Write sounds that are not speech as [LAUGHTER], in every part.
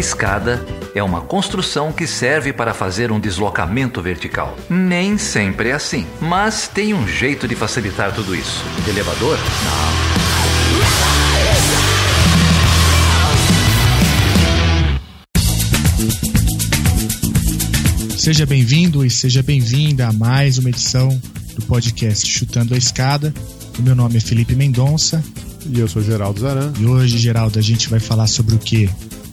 escada é uma construção que serve para fazer um deslocamento vertical. Nem sempre é assim, mas tem um jeito de facilitar tudo isso. De elevador? Não. Seja bem-vindo e seja bem-vinda a mais uma edição do podcast Chutando a Escada. O meu nome é Felipe Mendonça. E eu sou Geraldo Zaran. E hoje, Geraldo, a gente vai falar sobre o quê?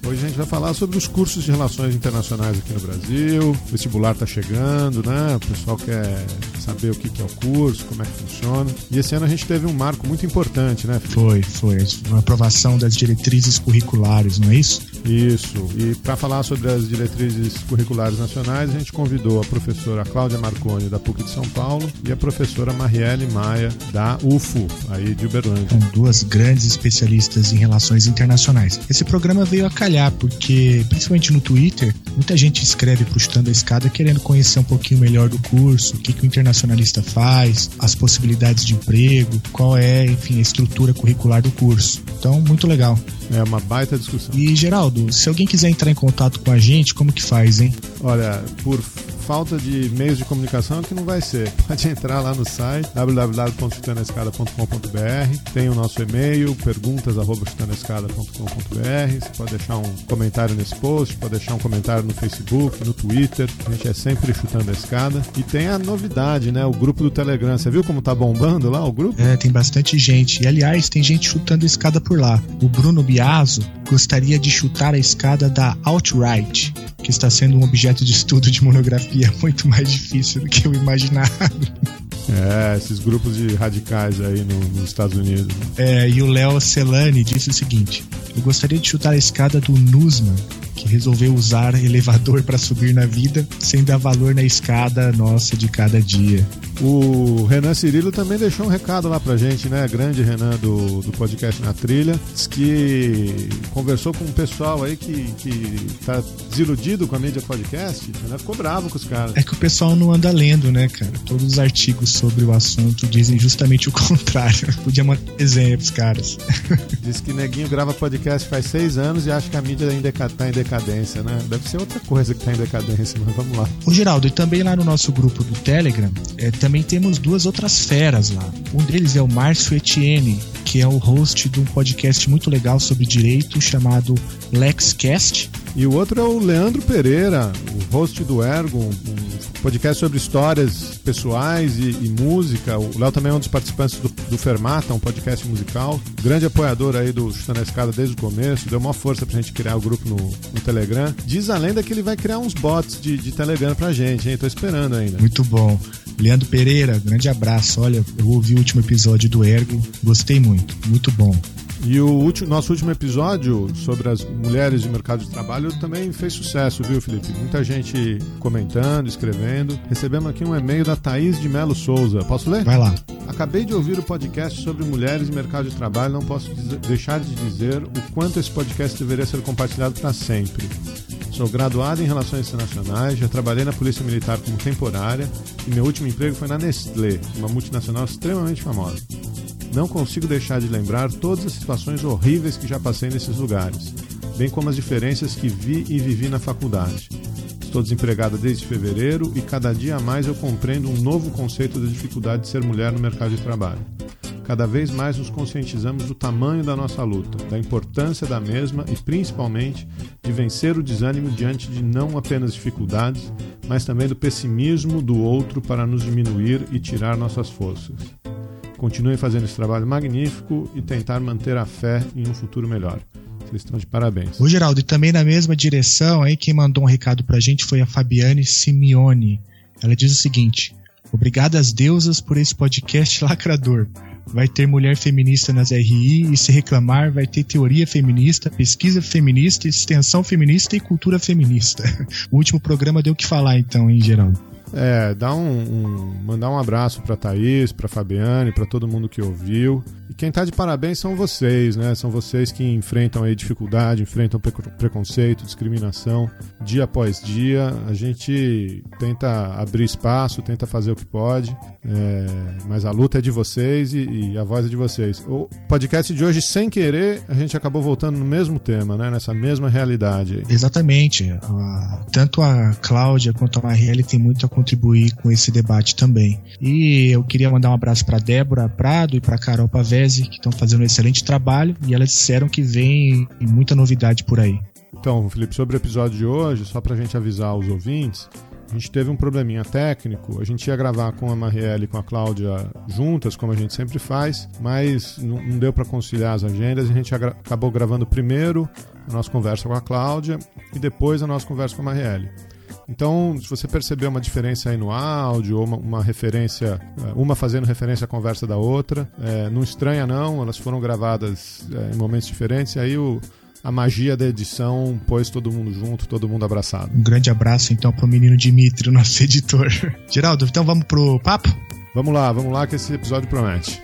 Hoje a gente vai falar sobre os cursos de relações internacionais aqui no Brasil. O vestibular está chegando, né? O pessoal quer saber o que é o curso, como é que funciona. E esse ano a gente teve um marco muito importante, né? Foi, foi. A aprovação das diretrizes curriculares, não é isso? Isso. E para falar sobre as diretrizes curriculares nacionais, a gente convidou a professora Cláudia Marconi, da PUC de São Paulo, e a professora Marielle Maia, da UFO, aí de Uberlândia. São duas grandes especialistas em relações internacionais. Esse programa veio a calhar porque, principalmente no Twitter, muita gente escreve Chutando a Escada querendo conhecer um pouquinho melhor do curso, o que, que o internacionalista faz, as possibilidades de emprego, qual é, enfim, a estrutura curricular do curso. Então, muito legal. É uma baita discussão. E, Geraldo, se alguém quiser entrar em contato com a gente, como que faz, hein? Olha, por falta de meios de comunicação que não vai ser. [LAUGHS] Pode entrar lá no site www.chutanescada.com.br, tem o nosso e-mail, perguntas@chutanescada.com.br. Você pode deixar um comentário nesse post, pode deixar um comentário no Facebook, no Twitter. A gente é sempre chutando a escada. E tem a novidade, né? O grupo do Telegram. Você viu como tá bombando lá o grupo? É, tem bastante gente. E aliás, tem gente chutando a escada por lá. O Bruno Biaso gostaria de chutar a escada da Outright, que está sendo um objeto de estudo de monografia [LAUGHS] muito mais difícil do que eu imaginava. É, esses grupos de radicais aí no, nos Estados Unidos. É, e o Léo Celani disse o seguinte: Eu gostaria de chutar a escada do Nusman, que resolveu usar elevador para subir na vida, sem dar valor na escada nossa de cada dia. O Renan Cirilo também deixou um recado lá pra gente, né? Grande Renan do, do podcast Na Trilha. Diz que conversou com um pessoal aí que, que tá desiludido com a mídia podcast. Né? Ficou bravo com os caras. É que o pessoal não anda lendo, né, cara? Todos os artigos sobre o assunto dizem justamente o [LAUGHS] contrário. Podia mandar pros caras. Diz que Neguinho grava podcast faz seis anos e acha que a mídia ainda tá em decadência, né? Deve ser outra coisa que tá em decadência, mas vamos lá. Ô, Geraldo, e também lá no nosso grupo do Telegram, é, também temos duas outras feras lá. Um deles é o Márcio Etienne, que é o host de um podcast muito legal sobre direito chamado LexCast. E o outro é o Leandro Pereira, o host do Ergo, um podcast sobre histórias pessoais e, e música. O Léo também é um dos participantes do, do Fermata, um podcast musical. Grande apoiador aí do Chutando a Escada desde o começo. Deu uma força pra gente criar o grupo no, no Telegram. Diz a lenda que ele vai criar uns bots de, de Telegram pra gente, hein? Tô esperando ainda. Muito bom. Leandro Pereira, grande abraço. Olha, eu ouvi o último episódio do Ergo, gostei muito, muito bom. E o último, nosso último episódio sobre as mulheres de mercado de trabalho também fez sucesso, viu, Felipe? Muita gente comentando, escrevendo. Recebemos aqui um e-mail da Thaís de Melo Souza. Posso ler? Vai lá. Acabei de ouvir o podcast sobre mulheres e mercado de trabalho. Não posso deixar de dizer o quanto esse podcast deveria ser compartilhado para sempre. Sou graduado em Relações Internacionais, já trabalhei na Polícia Militar como temporária e meu último emprego foi na Nestlé, uma multinacional extremamente famosa. Não consigo deixar de lembrar todas as situações horríveis que já passei nesses lugares, bem como as diferenças que vi e vivi na faculdade. Estou desempregada desde fevereiro e cada dia mais eu compreendo um novo conceito da dificuldade de ser mulher no mercado de trabalho. Cada vez mais nos conscientizamos do tamanho da nossa luta, da importância da mesma e, principalmente, de vencer o desânimo diante de não apenas dificuldades, mas também do pessimismo do outro para nos diminuir e tirar nossas forças. Continuem fazendo esse trabalho magnífico e tentar manter a fé em um futuro melhor. Vocês estão de parabéns. Ô Geraldo, e também na mesma direção, aí quem mandou um recado pra gente foi a Fabiane Simeone. Ela diz o seguinte: Obrigada às deusas por esse podcast [LAUGHS] lacrador. Vai ter mulher feminista nas RI e se reclamar vai ter teoria feminista, pesquisa feminista, extensão feminista e cultura feminista. [LAUGHS] O último programa deu o que falar então, hein, Geraldo? É, dá um, um mandar um abraço para Thaís, para Fabiane, para todo mundo que ouviu. E quem tá de parabéns são vocês, né? São vocês que enfrentam aí dificuldade, enfrentam preconceito, discriminação dia após dia. A gente tenta abrir espaço, tenta fazer o que pode, é, mas a luta é de vocês e, e, a voz é de vocês. O podcast de hoje, sem querer, a gente acabou voltando no mesmo tema, né? Nessa mesma realidade. Exatamente. Uh, tanto a Cláudia quanto a Marielle tem muito a contribuir com esse debate também. E eu queria mandar um abraço para Débora Prado e para Carol Pavese, que estão fazendo um excelente trabalho e elas disseram que vem muita novidade por aí. Então, Felipe, sobre o episódio de hoje, só para a gente avisar os ouvintes, a gente teve um probleminha técnico. A gente ia gravar com a Marielle e com a Cláudia juntas, como a gente sempre faz, mas não, deu para conciliar as agendas. A gente acabou gravando primeiro a nossa conversa com a Cláudia e depois a nossa conversa com a Marielle. Então, se você perceber uma diferença aí no áudio, ou uma, uma referência, eh, uma fazendo referência à conversa da outra, é, não estranha não, elas foram gravadas é, em momentos diferentes, e aí o, a magia da edição pôs todo mundo junto, todo mundo abraçado. Um grande abraço então pro menino Dimitri, [LAUGHS] nosso editor. Geraldo, então vamos pro papo? Vamos lá, vamos lá que esse episódio promete.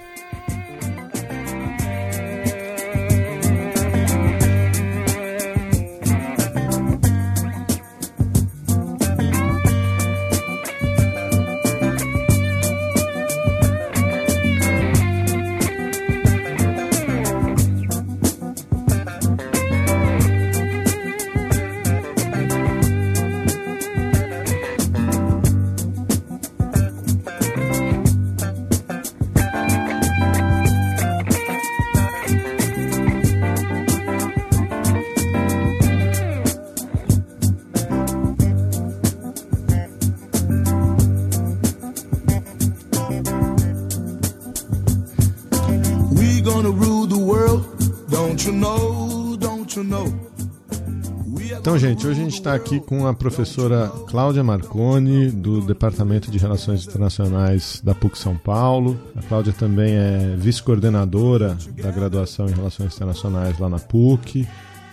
Aqui com a professora Cláudia Marconi, do Departamento de Relações Internacionais da PUC São Paulo. A Cláudia também é vice-coordenadora da graduação em Relações Internacionais lá na PUC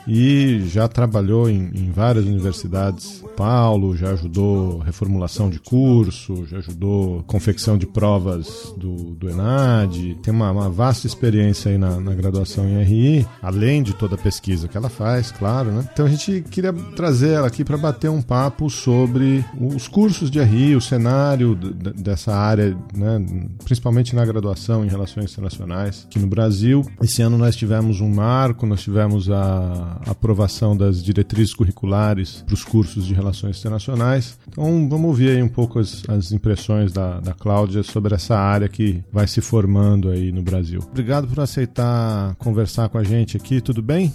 e já trabalhou em, em várias universidades. Paulo já ajudou reformulação de curso, já ajudou confecção de provas do, do ENAD, tem uma, uma vasta experiência aí na, na, graduação em RI, além de toda a pesquisa que ela faz, claro, né? Então a gente queria trazer ela aqui para bater um papo sobre os cursos de RI, o cenário dessa área, né? principalmente na graduação em relações internacionais aqui no Brasil. Esse ano nós tivemos um marco, nós tivemos a aprovação das diretrizes curriculares para os cursos de relações internacionais. Então vamos ouvir aí um pouco as, as impressões da, da Cláudia sobre essa área que vai se formando aí no Brasil. Obrigado por aceitar conversar com a gente aqui, tudo bem?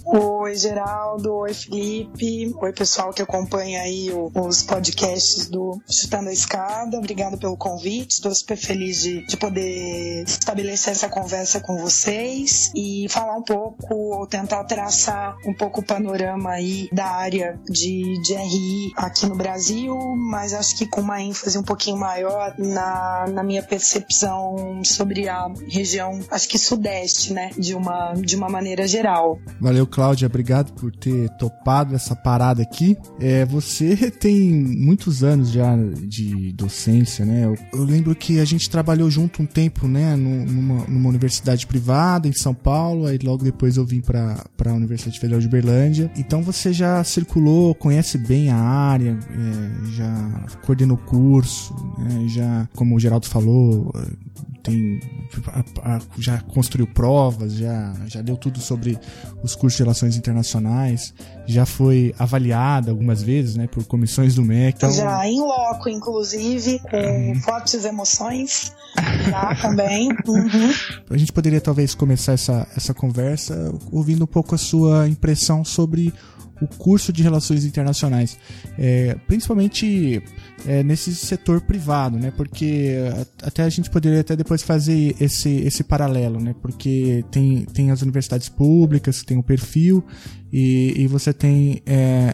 Geraldo. Oi, Felipe. Oi, pessoal que acompanha aí os podcasts do Chutando a Escada. Obrigado pelo convite. Estou super feliz de, de poder estabelecer essa conversa com vocês e falar um pouco, ou tentar traçar um pouco pouco o panorama aí da área de, de RI aqui no Brasil, mas acho que com uma ênfase um pouquinho maior na, na minha percepção sobre a região, acho que sudeste, né, de uma, de uma maneira geral. Valeu, Cláudia, obrigado por ter topado essa parada aqui. É, você [LAUGHS] tem muitos anos já de docência, né? Eu, eu lembro que a gente trabalhou junto um tempo, né, numa, numa universidade privada em São Paulo, aí logo depois eu vim para a Universidade Federal de Uberlândia. Então você já circulou, conhece bem a área, é, já coordenou curso, né, já, como o Geraldo falou, tem a, a, já construiu provas, já, já deu tudo sobre os cursos de relações internacionais, já foi avaliada algumas vezes, né, por comissões do MEC. Então... Já em loco, inclusive, com uhum. fortes emoções, já [LAUGHS] também. Uhum. A gente poderia talvez começar essa, essa conversa ouvindo um pouco a sua impressão sobre o curso de relações internacionais, é, principalmente é, nesse setor privado, né? Porque até a gente poderia até depois fazer esse, esse paralelo, né? Porque tem, tem as universidades públicas, tem o perfil e, e você tem, é,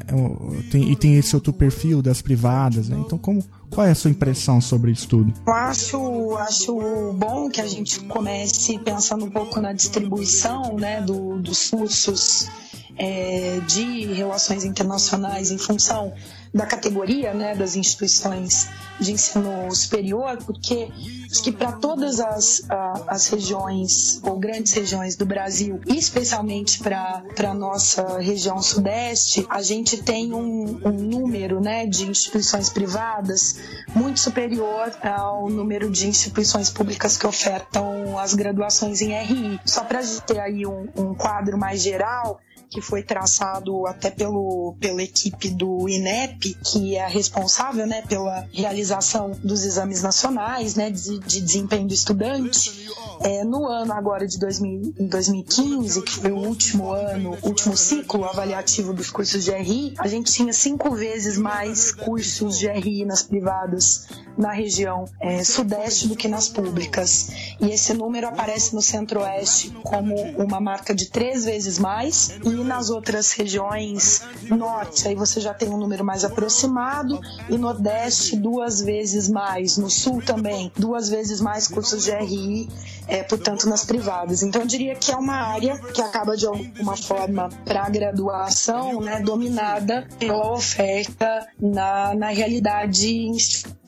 tem e tem esse outro perfil das privadas, né? Então como qual é a sua impressão sobre isso tudo? Eu acho, acho bom que a gente comece pensando um pouco na distribuição né, do, dos cursos é, de relações internacionais em função da categoria né, das instituições de ensino superior, porque acho que para todas as, as regiões ou grandes regiões do Brasil, e especialmente para a nossa região sudeste, a gente tem um, um número né, de instituições privadas muito superior ao número de instituições públicas que ofertam as graduações em RI. Só para ter aí um, um quadro mais geral, que foi traçado até pelo, pela equipe do INEP, que é responsável né, pela realização dos exames nacionais né, de, de desempenho do estudante. É, no ano agora de 2000, 2015, que foi o último ano, último ciclo avaliativo dos cursos de RI, a gente tinha cinco vezes mais cursos de RI nas privadas na região é, sudeste do que nas públicas. E esse número aparece no centro-oeste como uma marca de três vezes mais, e nas outras regiões norte, aí você já tem um número mais aproximado, e nordeste duas vezes mais, no sul também, duas vezes mais cursos de RI é, portanto, nas privadas. Então, eu diria que é uma área que acaba, de alguma forma, para a graduação, né, dominada pela oferta na, na realidade institucional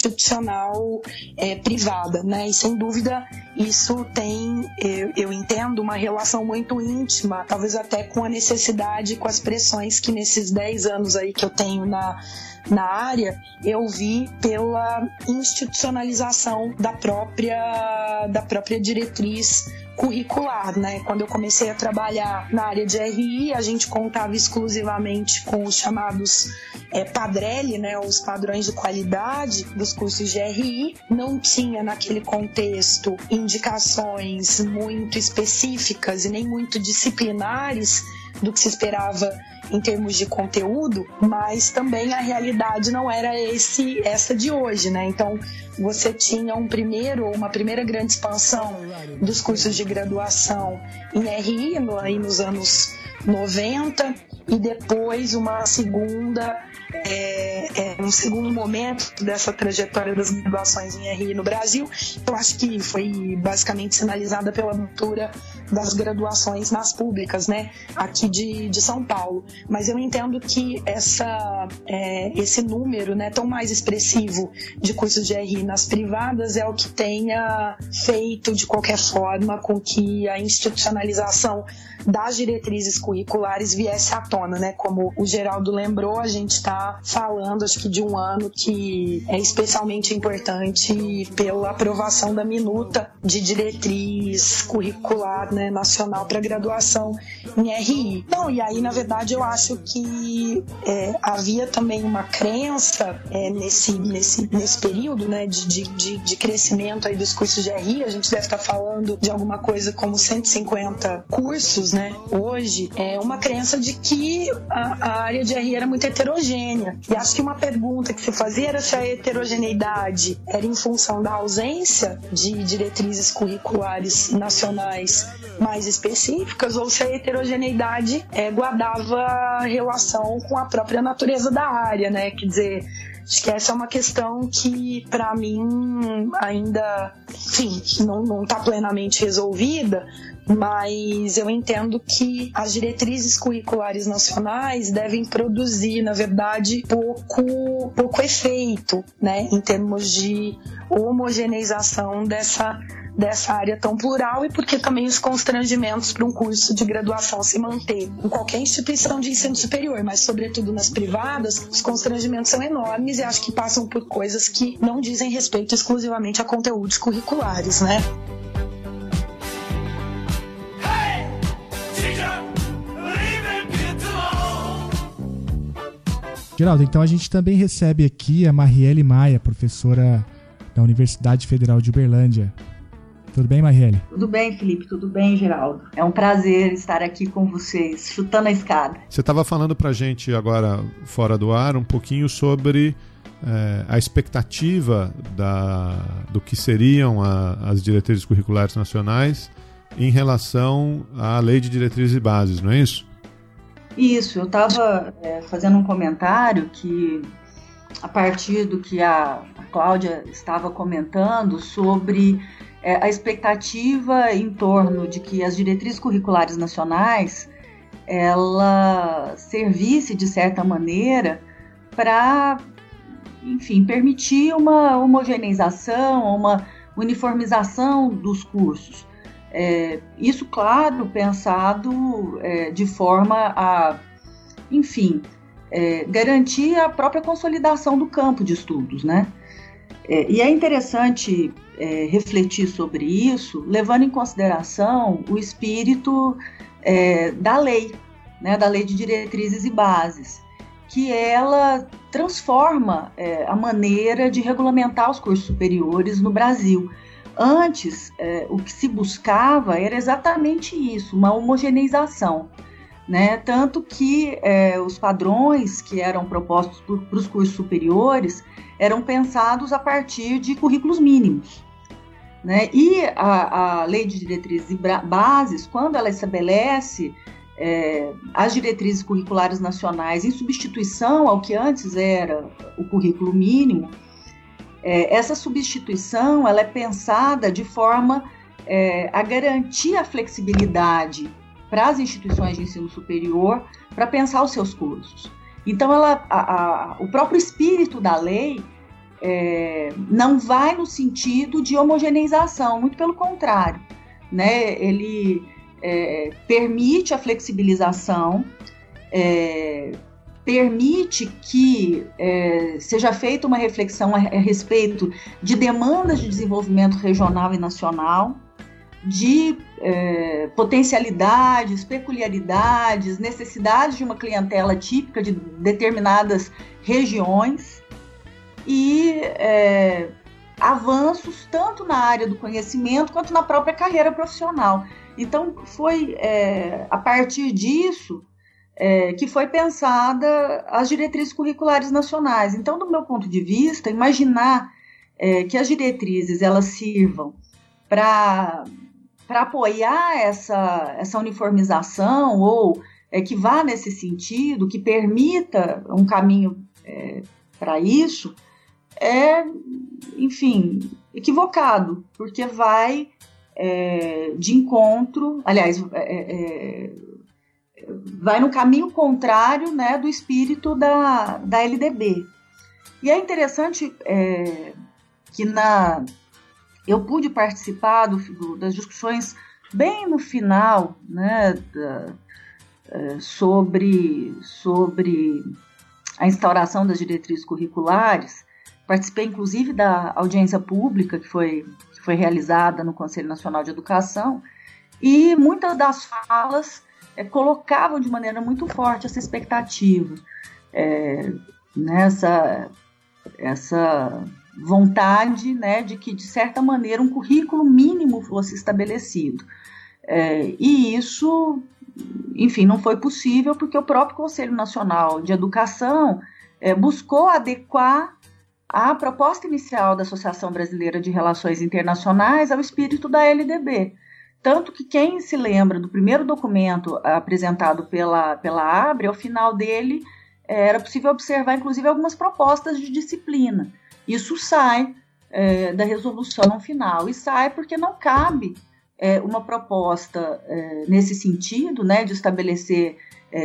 é, privada, né? E sem dúvida isso tem, eu, eu, entendo, uma relação muito íntima, talvez até com a necessidade, com as pressões que nesses 10 anos aí que eu tenho na na área, eu vi pela institucionalização da própria, da própria diretriz curricular, né? Quando eu comecei a trabalhar na área de RI, a gente contava exclusivamente com os chamados é, padrelli, né? Os padrões de qualidade dos cursos de RI. Não tinha naquele contexto indicações muito específicas e nem muito disciplinares do que se esperava em termos de conteúdo, mas também a realidade não era esse essa de hoje, né? Então você tinha um primeiro uma primeira grande expansão dos cursos de graduação em RI aí nos anos 90 e depois uma segunda é, um segundo momento dessa trajetória das graduações em RI no Brasil. Eu acho que foi basicamente sinalizada pela abertura das graduações nas públicas, né, aqui de, de São Paulo. Mas eu entendo que essa, é, esse número, né, tão mais expressivo de cursos de RI nas privadas é o que tenha feito, de qualquer forma, com que a institucionalização das diretrizes curriculares viesse à tona, né? Como o Geraldo lembrou, a gente está falando, acho que de um ano que é especialmente importante pela aprovação da minuta de diretriz curricular né, nacional para graduação em RI. Não, e aí, na verdade, eu acho que é, havia também uma crença é, nesse, nesse, nesse período né, de, de, de crescimento aí dos cursos de RI, a gente deve estar falando de alguma coisa como 150 cursos né, hoje, é uma crença de que a, a área de RI era muito heterogênea. E acho que uma pergunta que se fazia era se a heterogeneidade era em função da ausência de diretrizes curriculares nacionais mais específicas ou se a heterogeneidade é, guardava relação com a própria natureza da área, né? Quer dizer, Acho que essa é uma questão que, para mim, ainda, enfim, não está plenamente resolvida, mas eu entendo que as diretrizes curriculares nacionais devem produzir, na verdade, pouco, pouco efeito, né, em termos de homogeneização dessa dessa área tão plural e porque também os constrangimentos para um curso de graduação se manter em qualquer instituição de ensino superior, mas sobretudo nas privadas, os constrangimentos são enormes e acho que passam por coisas que não dizem respeito exclusivamente a conteúdos curriculares, né? Geraldo, então a gente também recebe aqui a Marielle Maia, professora da Universidade Federal de Uberlândia. Tudo bem, Marielle? Tudo bem, Felipe, tudo bem, Geraldo. É um prazer estar aqui com vocês, chutando a escada. Você estava falando para a gente agora, fora do ar, um pouquinho sobre é, a expectativa da, do que seriam a, as diretrizes curriculares nacionais em relação à lei de diretrizes e bases, não é isso? Isso, eu estava é, fazendo um comentário que, a partir do que a, a Cláudia estava comentando sobre é, a expectativa em torno de que as diretrizes curriculares nacionais ela servisse de certa maneira para, enfim, permitir uma homogeneização, uma uniformização dos cursos. É, isso, claro, pensado é, de forma a, enfim, é, garantir a própria consolidação do campo de estudos, né? É, e é interessante é, refletir sobre isso, levando em consideração o espírito é, da lei, né, da lei de diretrizes e bases, que ela transforma a maneira de regulamentar os cursos superiores no Brasil. Antes, é, o que se buscava era exatamente isso, uma homogeneização. Né? Tanto que é, os padrões que eram propostos para os cursos superiores eram pensados a partir de currículos mínimos. Né? E a, a Lei de Diretrizes e Bases, quando ela estabelece é, as diretrizes curriculares nacionais em substituição ao que antes era o currículo mínimo, é, essa substituição ela é pensada de forma é, a garantir a flexibilidade para as instituições de ensino superior para pensar os seus cursos. Então, ela, a, a, o próprio espírito da lei é, não vai no sentido de homogeneização, muito pelo contrário. Né? Ele é, permite a flexibilização, é, permite que é, seja feita uma reflexão a, a, respeito de demandas de desenvolvimento regional e nacional, de é, potencialidades, peculiaridades, necessidades de uma clientela típica de determinadas regiões e é, avanços tanto na área do conhecimento quanto na própria carreira profissional. Então, foi é, a partir disso é, que foi pensada as diretrizes curriculares nacionais. Então, do meu ponto de vista, imaginar é, que as diretrizes elas sirvam para apoiar essa, essa uniformização ou é, que vá nesse sentido, que permita um caminho é, para isso, é, enfim, equivocado, porque vai é, de encontro, aliás, é, vai no caminho contrário né, do espírito da, da LDB. E é interessante é, que na eu pude participar do, do, das discussões bem no final né, da, é, sobre, sobre a instauração das diretrizes curriculares. Participei, inclusive, da audiência pública que foi foi realizada no Conselho Nacional de Educação, e muitas das falas é, colocavam de maneira muito forte essa expectativa, é, nessa essa vontade né, de que, de certa maneira, um currículo mínimo fosse estabelecido. É, e isso, enfim, não foi possível porque o próprio Conselho Nacional de Educação é, buscou adequar a proposta inicial da Associação Brasileira de Relações Internacionais ao espírito da LDB. Tanto que quem se lembra do primeiro documento apresentado pela, pela ABRE, ao final dele eh, era possível observar, inclusive, algumas propostas de disciplina. Isso sai é, da resolução final, e sai porque não cabe é, uma proposta é, nesse sentido, né, de estabelecer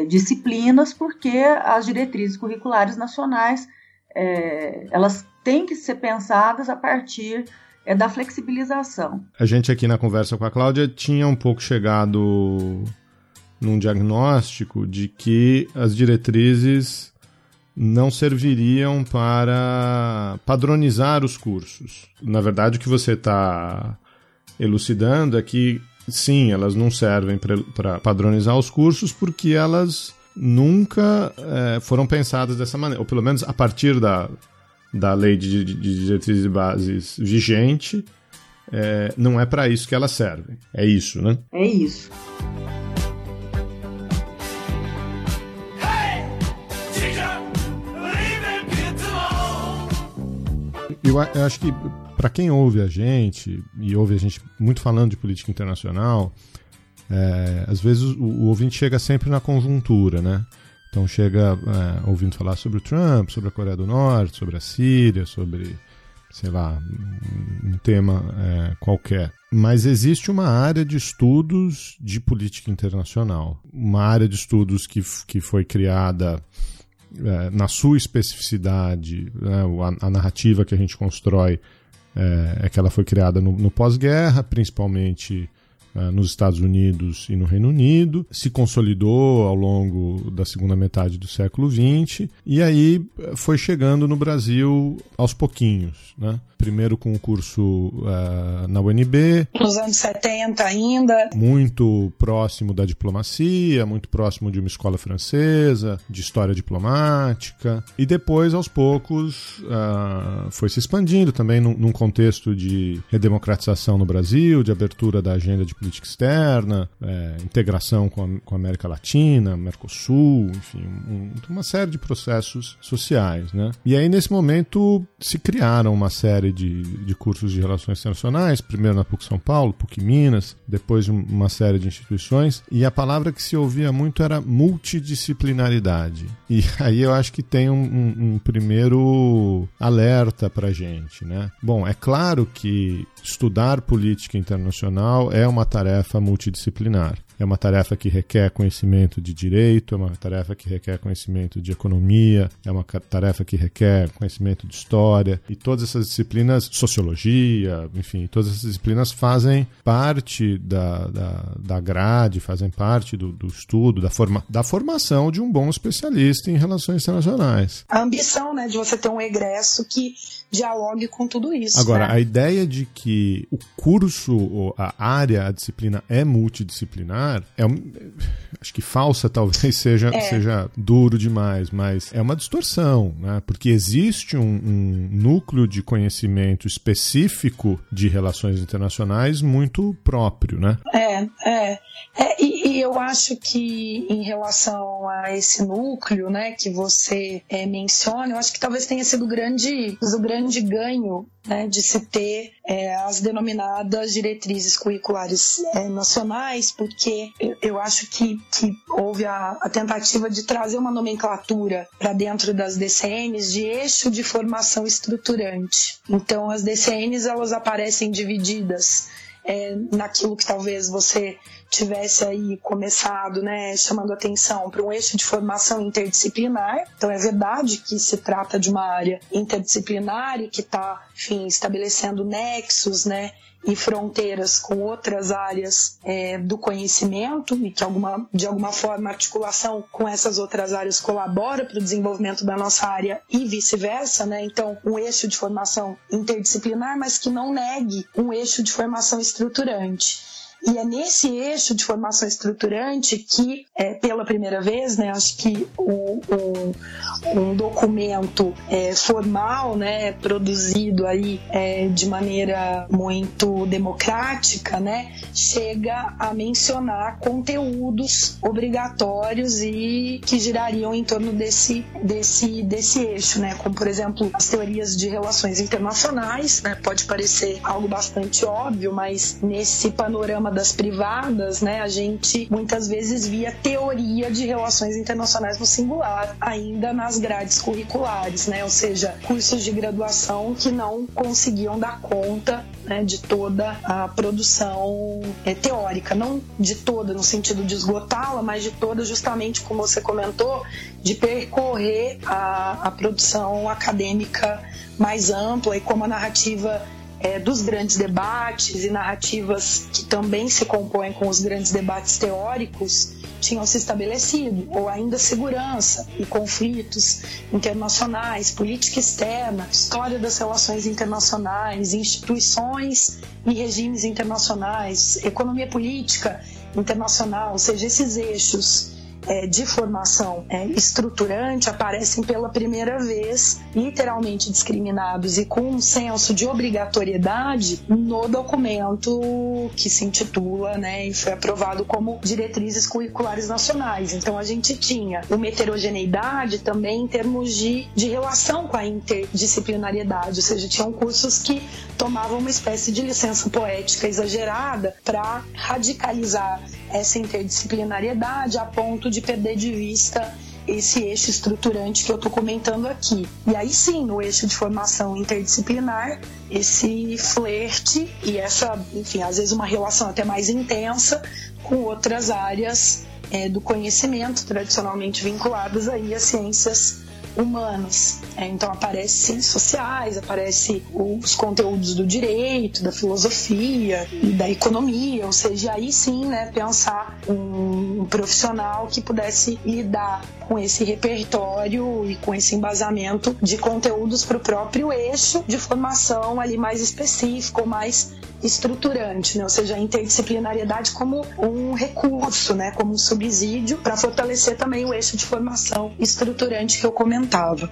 disciplinas, porque as diretrizes curriculares nacionais é, elas têm que ser pensadas a partir é, da flexibilização. A gente aqui na conversa com a Cláudia tinha um pouco chegado num diagnóstico de que as diretrizes não serviriam para padronizar os cursos. Na verdade, o que você está elucidando é que, sim, elas não servem para padronizar os cursos porque elas nunca é, foram pensadas dessa maneira, ou pelo menos a partir da, da lei de, de, de diretrizes e bases vigente, é, não é para isso que elas servem. É isso, né? É isso. Eu, eu acho que para quem ouve a gente, e ouve a gente muito falando de política internacional, é, às vezes o, o, ouvinte chega sempre na conjuntura, né? Então chega é, ouvindo falar sobre o Trump, sobre a Coreia do Norte, sobre a Síria, sobre, sei lá, um tema é, qualquer. Mas existe uma área de estudos de política internacional, uma área de estudos que, que foi criada é, na sua especificidade, né, a, a, narrativa que a gente constrói é, é que ela foi criada no, no pós-guerra, principalmente nos Estados Unidos e no Reino Unido, se consolidou ao longo da segunda metade do século XX e aí eh, foi chegando no Brasil aos pouquinhos. Né? Primeiro com o curso uh, na UNB. Nos anos 70 ainda. Muito próximo da diplomacia, muito próximo de uma escola francesa, de história diplomática. E depois, aos poucos, uh, foi se expandindo também num, num contexto de redemocratização no Brasil, de abertura da agenda de política externa, é, integração com a, com a, América Latina, Mercosul, enfim, um, uma série de processos sociais. Né? E aí, nesse momento, se criaram uma série de, de cursos de relações internacionais, primeiro na PUC São Paulo, PUC Minas, depois uma série de instituições, e a palavra que se ouvia muito era multidisciplinaridade. E [LAUGHS] aí eu acho que tem um, um, um primeiro alerta para gente. Né? Bom, é claro que estudar política internacional é uma tarefa multidisciplinar. É uma tarefa que requer conhecimento de direito, é uma tarefa que requer conhecimento de economia, é uma tarefa que requer conhecimento de história. E todas essas disciplinas, sociologia, enfim, todas essas disciplinas fazem parte da, da, da grade, fazem parte do, do estudo, da, forma, da formação de um bom especialista em relações internacionais. A ambição né, de você ter um egresso que dialogue com tudo isso. Agora, né? a ideia de que o curso, a área, a disciplina é multidisciplinar, é um, acho que falsa talvez [LAUGHS] seja, é. seja duro demais, mas é uma distorção, né? porque existe um, um núcleo de conhecimento específico de relações internacionais muito próprio. Né? É, é. é e, e, eu acho que em relação a esse núcleo né, que você é, menciona, eu acho que talvez tenha sido grande, o grande ganho né, de se ter é, as denominadas diretrizes curriculares é, nacionais, porque eu, acho que, que houve a, a, tentativa de trazer uma nomenclatura para dentro das DCNs de eixo de formação estruturante. Então, as DCNs elas aparecem divididas é, naquilo que talvez você tivesse aí começado, né, chamando atenção para um eixo de formação interdisciplinar. Então é verdade que se trata de uma área interdisciplinar e que está, enfim, estabelecendo nexos, né, e fronteiras com outras áreas é, do conhecimento e que alguma, de alguma forma a articulação com essas outras áreas colabora para o desenvolvimento da nossa área e vice-versa, né? Então, um eixo de formação interdisciplinar, mas que não negue um eixo de formação estruturante. E é nesse eixo de formação estruturante que, é, pela primeira vez, né, acho que um, um, um documento é, formal, né, produzido aí é, de maneira muito democrática, né, chega a mencionar conteúdos obrigatórios e que girariam em torno desse, desse, desse eixo, né, como por exemplo as teorias de relações internacionais, né, pode parecer algo bastante óbvio, mas nesse panorama das privadas, né, a gente muitas vezes via teoria de relações internacionais no singular, ainda nas grades curriculares, né, ou seja, cursos de graduação que não conseguiam dar conta né, de toda a produção é, teórica, não de toda no sentido de esgotá-la, mas de toda justamente como você comentou, de percorrer a, a produção acadêmica mais ampla e como a narrativa é, dos grandes debates e narrativas que também se compõem com os grandes debates teóricos tinham se estabelecido, ou ainda segurança e conflitos internacionais, política externa, história das relações internacionais, instituições e regimes internacionais, economia política internacional, ou seja, esses eixos é, de formação é, estruturante aparecem pela primeira vez literalmente discriminados e com um senso de obrigatoriedade no documento que se intitula né, e foi aprovado como Diretrizes Curriculares Nacionais. Então a gente tinha uma heterogeneidade também em termos de, de relação com a interdisciplinariedade, ou seja, tinham cursos que tomavam uma espécie de licença poética exagerada para radicalizar essa interdisciplinariedade a ponto de perder de vista esse eixo estruturante que eu estou comentando aqui. E aí sim, no eixo de formação interdisciplinar, esse flerte e essa, enfim, às vezes uma relação até mais intensa com outras áreas é, do conhecimento tradicionalmente vinculadas aí às ciências humanas. É, então aparece ciências sociais, aparece os conteúdos do direito, da filosofia e da economia, ou seja, aí sim, né, pensar um, profissional que pudesse lidar com esse repertório e com esse embasamento de conteúdos para o próprio eixo de formação ali mais específico, mais estruturante, né? ou seja, a interdisciplinariedade como um recurso, né? como um subsídio para fortalecer também o eixo de formação estruturante que eu comentava.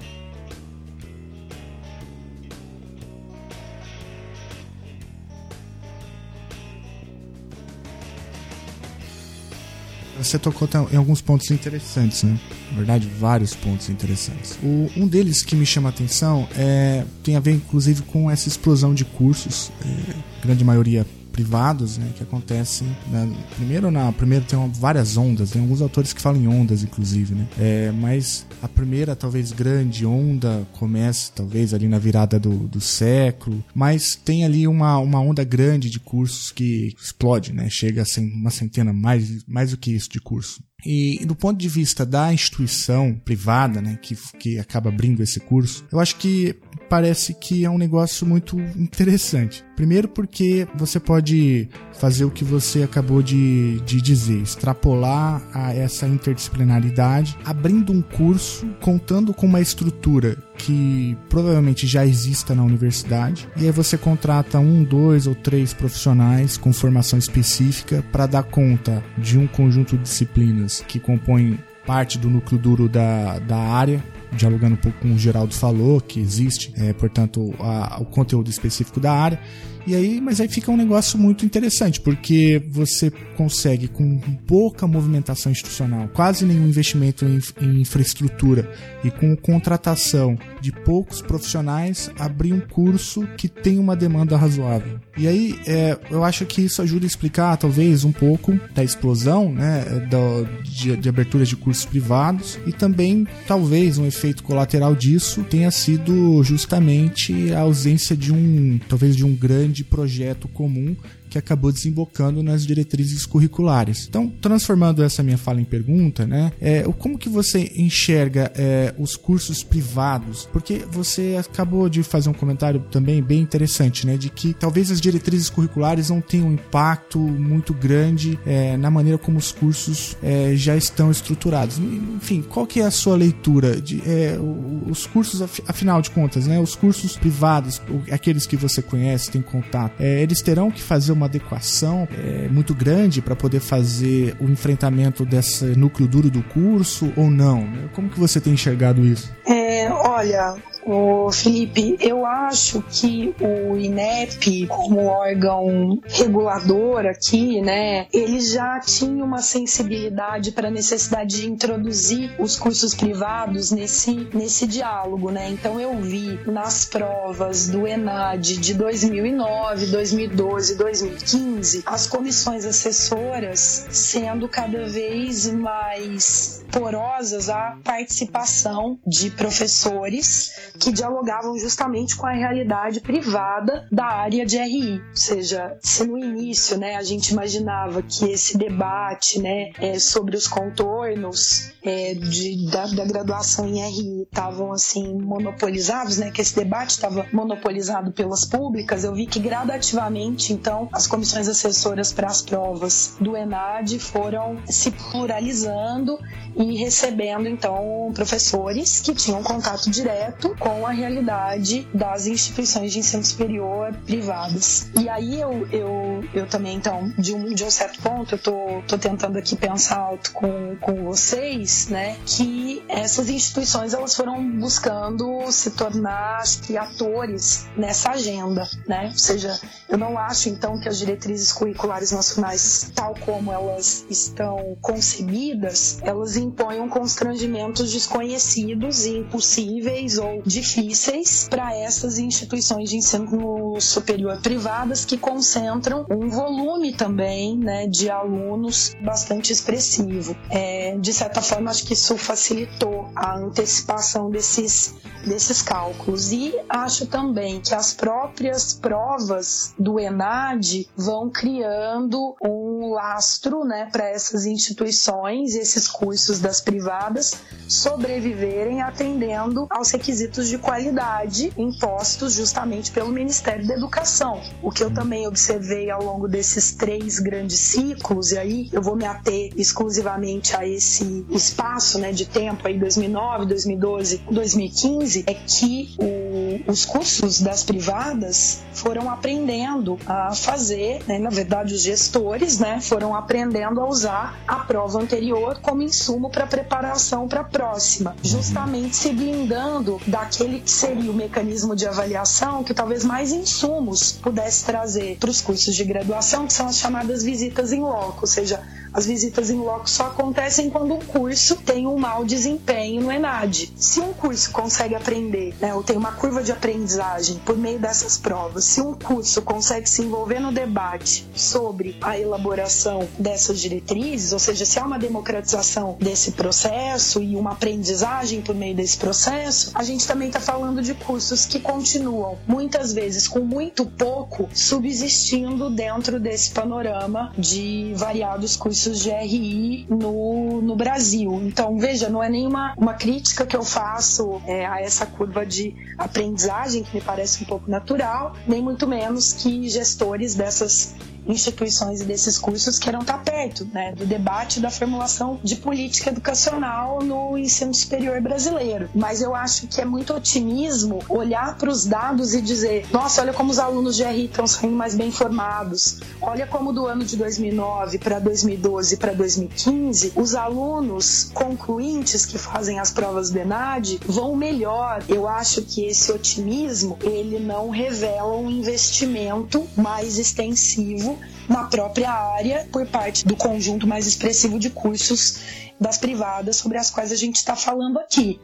Você tocou em alguns pontos interessantes, né? Na verdade, vários pontos interessantes. O, um deles que me chama a atenção é, tem a ver, inclusive, com essa explosão de cursos, é, grande maioria privados, né, que acontecem na, primeiro na primeiro tem uma, várias ondas, tem alguns autores que falam em ondas inclusive, né? É, mas a primeira talvez grande onda começa talvez ali na virada do, do século, mas tem ali uma, uma onda grande de cursos que explode, né? Chega a uma centena mais mais do que isso de curso. E do ponto de vista da instituição privada, né, que, que acaba abrindo esse curso, eu acho que parece que é um negócio muito interessante. Primeiro porque você pode fazer o que você acabou de, de dizer, extrapolar a essa interdisciplinaridade, abrindo um curso, contando com uma estrutura que provavelmente já exista na universidade, e aí você contrata um, dois ou três profissionais com formação específica para dar conta de um conjunto de disciplinas que compõem parte do núcleo duro da, da área dialogando um pouco com o Geraldo falou, que existe, é, portanto, a, o conteúdo específico da área. E aí, mas aí fica um negócio muito interessante, porque você consegue, com pouca movimentação institucional, quase nenhum investimento em, em infraestrutura e com contratação de poucos profissionais, abrir um curso que tem uma demanda razoável. E aí, é, eu acho que isso ajuda a explicar, talvez, um pouco da explosão né, do, de, de abertura de cursos privados e também, talvez, um efeito colateral disso tenha sido justamente a ausência de um, talvez, de um grande de projeto comum que acabou desembocando nas diretrizes curriculares. Então, transformando essa minha fala em pergunta, né, é, como que você enxerga é, os cursos privados? Porque você acabou de fazer um comentário também bem interessante, né, de que talvez as diretrizes curriculares não tenham um impacto muito grande é, na maneira como os cursos é, já estão estruturados. Enfim, qual que é a sua leitura de é, os cursos, afinal de contas, né, os cursos privados, aqueles que você conhece, tem contato, é, eles terão que fazer uma adequação é, muito grande para poder fazer o enfrentamento desse núcleo duro do curso ou não? Como que você tem enxergado isso? É, olha, o Felipe, eu acho que o INEP, como órgão regulador aqui, né, ele já tinha uma sensibilidade para a necessidade de introduzir os cursos privados nesse, nesse diálogo, né? Então eu vi nas provas do ENAD de 2009, 2012, 2015, as comissões assessoras sendo cada vez mais porosas à participação de professores que dialogavam justamente com a realidade privada da área de RI. Ou seja, se no início né, a gente imaginava que esse debate né, é, sobre os contornos é, de, da, da, graduação em RI estavam assim monopolizados, né, que esse debate estava monopolizado pelas públicas, eu vi que gradativamente então as comissões assessoras para as provas do ENAD foram se pluralizando e recebendo então professores que tinham contato direto com a realidade das instituições de ensino superior privadas. E aí eu, eu, eu também, então, de um, de um certo ponto, eu tô, tô tentando aqui pensar alto com, com vocês, né, que essas instituições elas foram buscando se tornar atores nessa agenda, né? Ou seja, eu não acho então que as diretrizes curriculares nacionais, tal como elas estão concebidas, elas imponham constrangimentos desconhecidos e impossíveis ou difíceis para essas instituições de ensino superior privadas que concentram um volume também né, de alunos bastante expressivo. É, de certa forma, acho que isso facilitou a antecipação desses desses cálculos. E acho também que as próprias provas do ENAD vão criando um lastro né, para essas instituições, esses cursos das privadas sobreviverem atendendo aos requisitos de qualidade impostos justamente pelo Ministério da Educação. O que eu também observei ao longo desses três grandes ciclos, e aí eu vou me ater exclusivamente a esse espaço né, de tempo aí 2009, 2012, 2015, é que o, os cursos das privadas foram aprendendo a fazer, né, na verdade os gestores né, foram aprendendo a usar a prova anterior como insumo para preparação para a próxima, justamente se blindando daquele que seria o mecanismo de avaliação que talvez mais insumos pudesse trazer para os cursos de graduação, que são as chamadas visitas em loco, ou seja, as visitas em loco só acontecem quando um curso tem um mau desempenho no ENAD. Se um curso consegue aprender, né, ou tem uma curva de aprendizagem por meio dessas provas, se um curso consegue se envolver no debate sobre a elaboração dessas diretrizes, ou seja, se há uma democratização desse processo e uma aprendizagem por meio desse processo, a gente também está falando de cursos que continuam, muitas vezes com muito pouco, subsistindo dentro desse panorama de variados cursos de RI no, no Brasil. Então, veja, não é nenhuma uma crítica que eu faço é, a essa curva de aprendizagem, que me parece um pouco natural, nem muito menos que gestores dessas instituições e desses cursos queiram estar perto né, do debate da formulação de política educacional no ensino superior brasileiro. Mas eu acho que é muito otimismo olhar para os dados e dizer: nossa, olha como os alunos de RI estão saindo mais bem formados, olha como do ano de 2009 para 2012 para 2015, os alunos concluintes que fazem as provas do ENAD vão melhor. Eu acho que esse otimismo ele não revela um investimento mais extensivo na própria área por parte do conjunto mais expressivo de cursos das privadas sobre as quais a gente está falando aqui.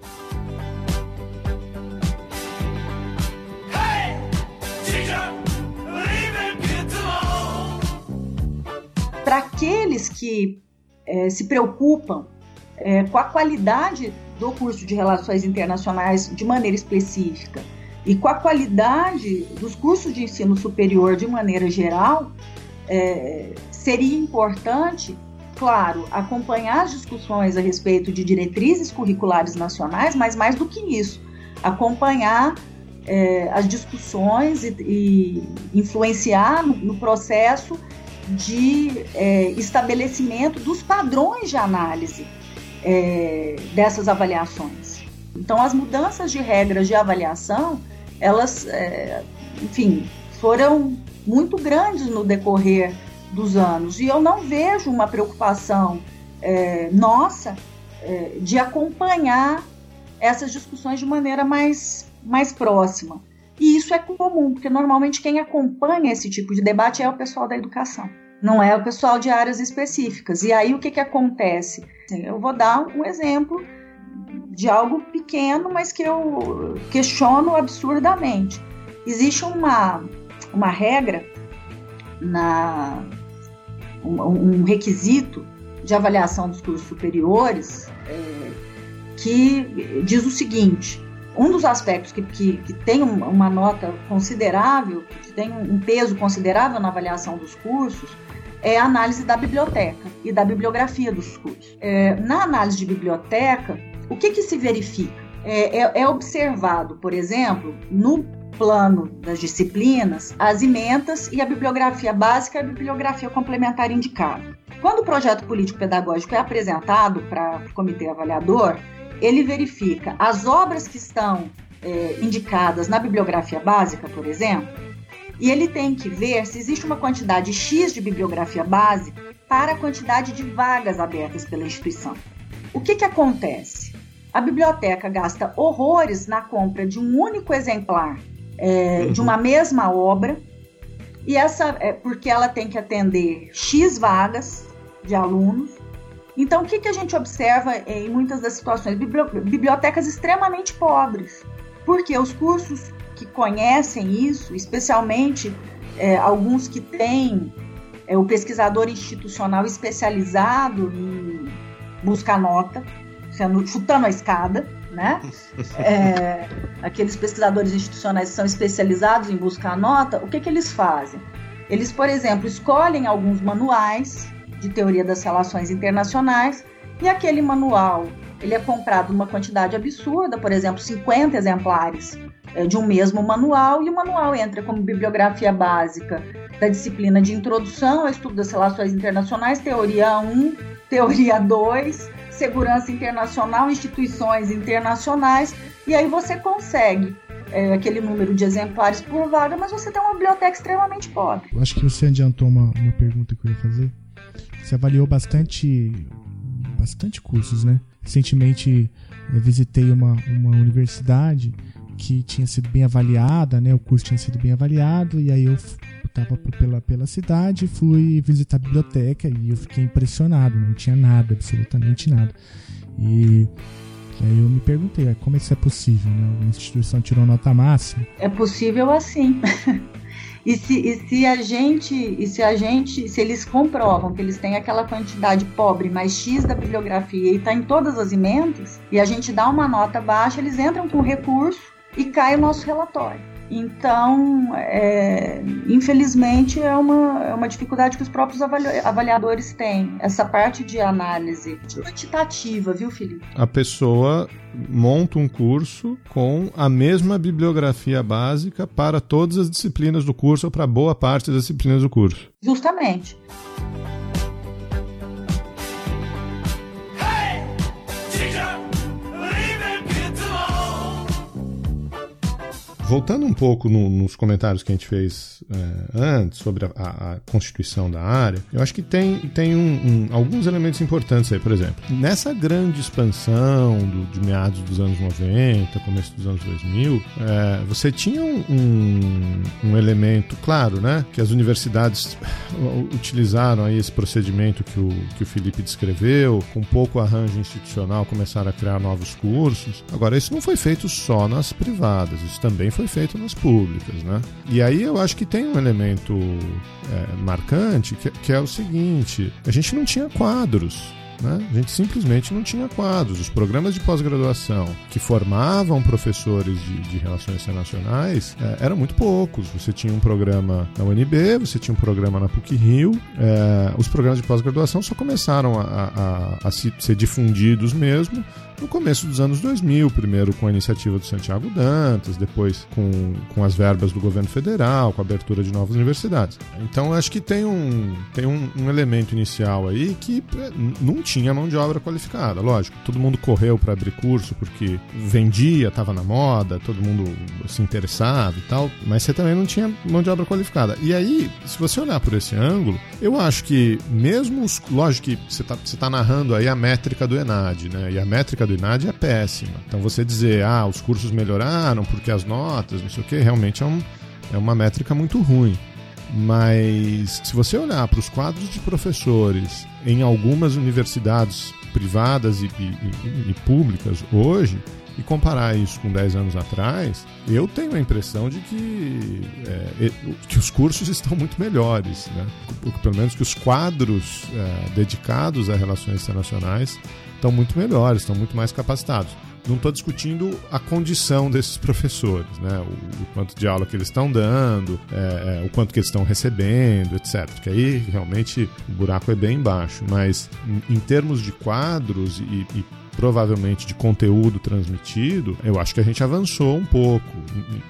Para aqueles que é, se preocupam é, com a qualidade do curso de Relações Internacionais de maneira específica e com a qualidade dos cursos de ensino superior de maneira geral, é, seria importante, claro, acompanhar as discussões a respeito de diretrizes curriculares nacionais, mas mais do que isso, acompanhar é, as discussões e, e influenciar no, no, processo de é, estabelecimento dos padrões de análise é, dessas avaliações. Então, as mudanças de regras de avaliação, elas, é, enfim, foram muito grandes no decorrer dos anos. E eu não vejo uma preocupação é, nossa é, de acompanhar essas discussões de maneira mais, mais próxima. E isso é comum, porque normalmente quem acompanha esse tipo de debate é o pessoal da educação, não é o pessoal de áreas específicas. E aí o que, que acontece? Eu vou dar um exemplo de algo pequeno, mas que eu questiono absurdamente. Existe uma uma regra, na, um, um requisito de avaliação dos cursos superiores é, que diz o seguinte: um dos aspectos que, que, que tem uma nota considerável, que tem um peso considerável na avaliação dos cursos, é a análise da biblioteca e da bibliografia dos cursos. É, na análise de biblioteca, o que, que se verifica? É, é, é observado, por exemplo, no plano das disciplinas, as ementas e a bibliografia básica e a bibliografia complementar indicada. Quando o projeto político-pedagógico é apresentado para o comitê avaliador, ele verifica as obras que estão é, indicadas na bibliografia básica, por exemplo, e ele tem que ver se existe uma quantidade X de bibliografia básica para a quantidade de vagas abertas pela instituição. O que, que acontece? A biblioteca gasta horrores na compra de um único exemplar é, uhum. de uma mesma obra, e essa é porque ela tem que atender X vagas de alunos. Então, o que, que a gente observa em muitas das situações? Bibliotecas extremamente pobres, porque os cursos que conhecem isso, especialmente é, alguns que têm é, o pesquisador institucional especializado em buscar nota, sendo, chutando a escada, né? [LAUGHS] É, aqueles pesquisadores institucionais que são especializados em buscar nota, o que, que eles fazem? Eles, por exemplo, escolhem alguns manuais de teoria das relações internacionais e aquele manual ele é comprado numa quantidade absurda, por exemplo, 50 exemplares é, de um mesmo manual, e o manual entra como bibliografia básica da disciplina de Introdução ao Estudo das Relações Internacionais, Teoria 1, Teoria 2, Segurança Internacional, Instituições Internacionais, e aí você consegue é, aquele número de exemplares por vaga, mas você tem uma biblioteca extremamente pobre. Eu acho que você adiantou uma, uma pergunta que eu ia fazer. Você avaliou bastante, bastante cursos, né? Recentemente visitei uma, uma universidade que tinha sido bem avaliada, né? O curso tinha sido bem avaliado e aí eu estava pela, pela cidade, fui visitar a biblioteca e eu fiquei impressionado, não tinha nada, absolutamente nada. E aí eu me perguntei, como isso é possível, né? Uma instituição tirou nota máxima. É possível assim. [LAUGHS] E se, e se a gente, e se a gente, se eles comprovam que eles têm aquela quantidade pobre mais X da bibliografia e está em todas as emendas, e a gente dá uma nota baixa, eles entram com recurso e cai o nosso relatório. Então, é, infelizmente, é uma, é uma dificuldade que os próprios avaliadores têm. Essa parte de análise quantitativa, viu, Felipe? A pessoa monta um curso com a mesma bibliografia básica para todas as disciplinas do curso ou para boa parte das disciplinas do curso. Justamente. Voltando um pouco no, nos comentários que a gente fez é, antes sobre a, a, constituição da área, eu acho que tem, tem um, um, alguns elementos importantes aí. Por exemplo, nessa grande expansão do, de meados dos anos 90, começo dos anos 2000, é, você tinha um, um, elemento claro, né? Que as universidades utilizaram aí esse procedimento que o, que o Felipe descreveu, com pouco arranjo institucional, começaram a criar novos cursos. Agora, isso não foi feito só nas privadas, isso também foi foi feito nas públicas, né? E aí eu acho que tem um elemento é, marcante que, que é o seguinte: a gente não tinha quadros. Né? A gente simplesmente não tinha quadros. Os programas de pós-graduação que formavam professores de, de relações internacionais é, eram muito poucos. Você tinha um programa na UNB, você tinha um programa na PUC-Rio. É, os programas de pós-graduação só começaram a, a, a, a ser difundidos mesmo no começo dos anos 2000, primeiro com a iniciativa do Santiago Dantas, depois com, com as verbas do governo federal, com a abertura de novas universidades. Então acho que tem um, tem um, um elemento inicial aí que é, não tinha mão de obra qualificada. Lógico, todo mundo correu para abrir curso porque vendia, estava na moda, todo mundo se interessava e tal, mas você também não tinha mão de obra qualificada. E aí, se você olhar por esse ângulo, eu acho que mesmo os. Lógico que você está você tá narrando aí a métrica do ENAD, né? E a métrica do INAD é péssima. Então você dizer, ah, os cursos melhoraram porque as notas, não sei o que, realmente é, um, é uma métrica muito ruim. Mas se você olhar para os quadros de professores em algumas universidades privadas e, e, e, e públicas hoje, e comparar isso com 10 anos atrás, eu tenho a impressão de que, é, que os cursos estão muito melhores. Né? Pelo menos que os quadros é, dedicados a relações internacionais estão muito melhores, estão muito mais capacitados. Não estou discutindo a condição desses professores, né? o, o quanto de aula que eles estão dando, é, é, o quanto que eles estão recebendo, etc. Porque aí realmente o buraco é bem baixo. Mas em, em termos de quadros e, e provavelmente de conteúdo transmitido, eu acho que a gente avançou um pouco,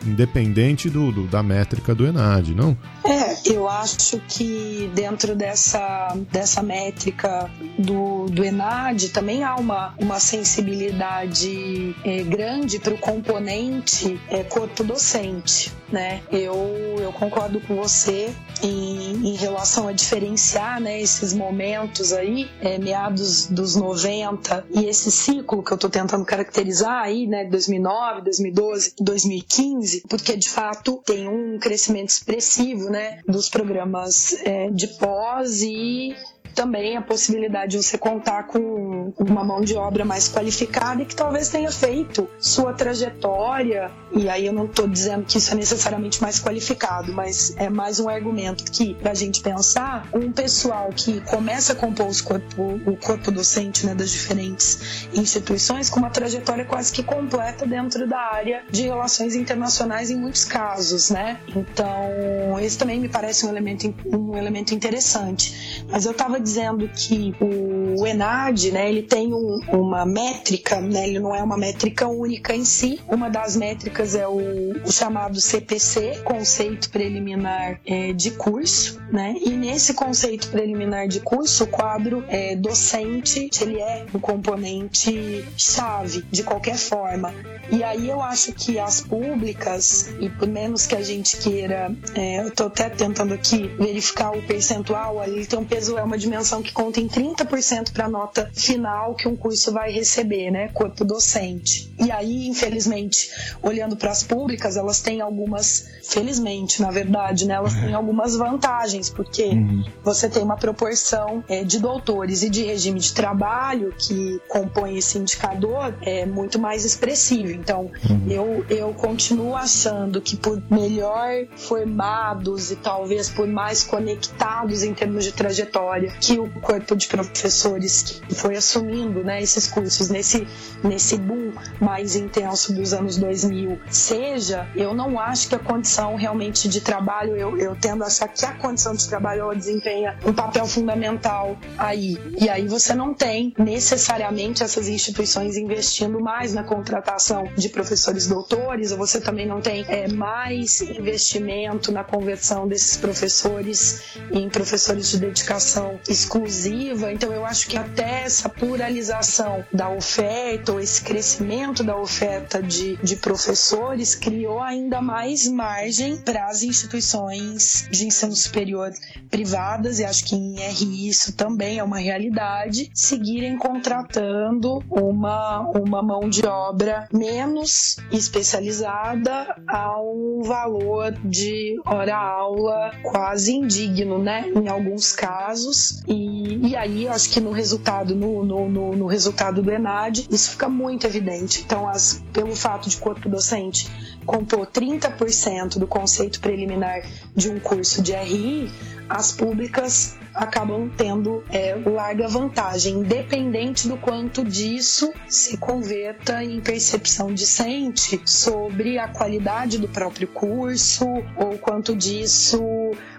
independente do, do, da métrica do ENAD, não? É, eu acho que dentro dessa, dessa métrica do, do ENAD também há uma, uma sensibilidade é, grande para o componente é, corpo docente né? Eu, eu concordo com você em, em relação a diferenciar, né, esses momentos aí, é, meados dos 90 e esse ciclo que eu estou tentando caracterizar aí, né, 2009, 2012, 2015, porque de fato tem um crescimento expressivo, né, dos programas é, de pós e também a possibilidade de você contar com uma mão de obra mais qualificada e que talvez tenha feito sua trajetória. E aí eu não estou dizendo que isso é necessariamente mais qualificado, mas é mais um argumento que, para a gente pensar, um pessoal que começa a compor corpo, o corpo docente né, das diferentes instituições com uma trajetória quase que completa dentro da área de relações internacionais em muitos casos, né? Então, esse também me parece um elemento, um elemento interessante. Mas eu estava dizendo que o ENAD, né, ele tem um, uma métrica, né, ele não é uma métrica única em si. Uma das métricas é o, o chamado CPC, Conceito Preliminar é, de Curso, né? E nesse conceito preliminar de curso, o quadro é, docente, ele é um componente chave de qualquer forma. E aí eu acho que as públicas, e por menos que a gente queira, é, eu estou até tentando aqui verificar o percentual, ali tem um peso, é uma dimensão que conta em 30% para a nota final que um curso vai receber, né? Corpo docente. E aí, infelizmente, olhando para as públicas, elas têm algumas, felizmente, na verdade, né? Elas têm algumas vantagens, porque uhum. você tem uma proporção é, de doutores e de regime de trabalho que compõe esse indicador é muito mais expressivo. Então, uhum. eu, eu continuo achando que por melhor formados e talvez por mais conectados em termos de trajetória que o corpo de professores que foi assumindo né, esses cursos nesse, nesse boom mais intenso dos anos 2000 seja, eu não acho que a condição realmente de trabalho, eu, eu tendo a achar que a condição de trabalho ela desempenha um papel fundamental aí. E aí você não tem necessariamente essas instituições investindo mais na contratação de professores doutores, ou você também não tem é, mais investimento na conversão desses professores em professores de dedicação exclusiva. Então eu acho que até essa pluralização da oferta, ou esse crescimento da oferta de, de professores, criou ainda mais margem para as instituições de ensino superior privadas, e acho que em RI isso também é uma realidade, seguirem contratando uma, uma mão de obra menos especializada a um valor de hora-aula quase indigno, né? Em alguns casos. E, e aí, acho que no resultado, no, no, no, no resultado do ENAD, isso fica muito evidente. Então, as, pelo fato de corpo docente compor 30% do conceito preliminar de um curso de RI, as públicas acabam tendo é, larga vantagem, independente do quanto disso se converta em percepção discente sobre a qualidade do próprio curso ou quanto disso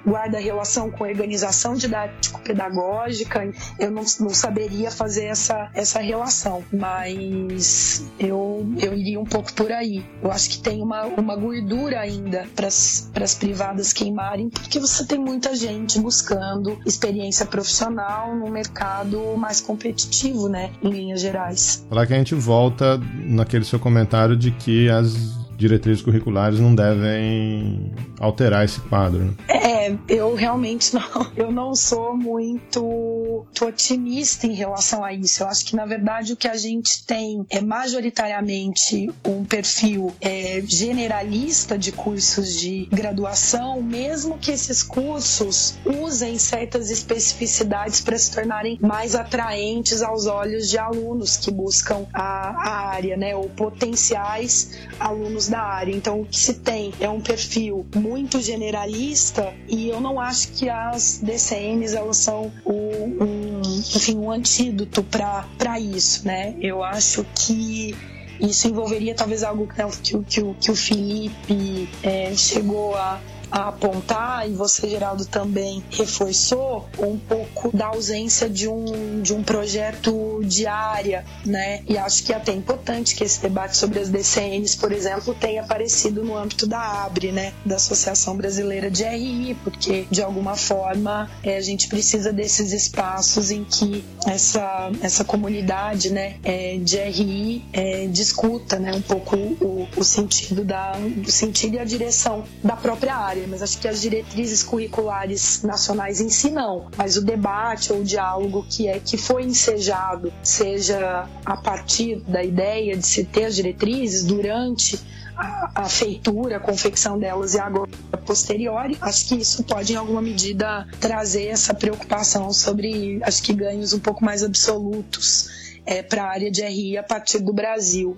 guarda relação com a organização didático-pedagógica. Eu não, não saberia fazer essa, essa relação, mas eu, eu iria um pouco por aí. Eu acho que tem uma, uma gordura ainda para as privadas queimarem, porque você tem muita gente buscando experiência profissional no mercado mais competitivo, né, em linhas gerais. Falar que a gente volta naquele seu comentário de que as diretrizes curriculares não devem alterar esse quadro. Né? É, eu realmente não, [LAUGHS] eu não sou muito otimista em relação a isso. Eu acho que na verdade o que a gente tem é majoritariamente um perfil é, generalista de cursos de graduação, mesmo que esses cursos usem certas especificidades para se tornarem mais atraentes aos olhos de alunos que buscam a, a área, né, ou potenciais alunos da área. Então, o que se tem é um perfil muito generalista e eu não acho que as DCNs elas são o, um, enfim, um antídoto para isso, né? Eu acho que isso envolveria talvez algo que, que, que o Felipe é, chegou a a apontar, e você, Geraldo, também reforçou um pouco da ausência de um, de um projeto de área, né? E acho que é até importante que esse debate sobre as DCNs, por exemplo, tenha aparecido no âmbito da ABRE, né? Da Associação Brasileira de RI, porque de alguma forma é, a gente precisa desses espaços em que essa, essa comunidade, né, é, de RI é, discuta, né, um pouco o, o sentido da o sentido e a direção da própria área dizer, mas acho que as diretrizes curriculares nacionais em si não, mas o debate ou o diálogo que é que foi ensejado, seja a partir da ideia de se ter as diretrizes durante a, a, feitura, a confecção delas e agora posteriori, acho que isso pode em alguma medida trazer essa preocupação sobre, acho que ganhos um pouco mais absolutos é, para a área de RI a partir do Brasil.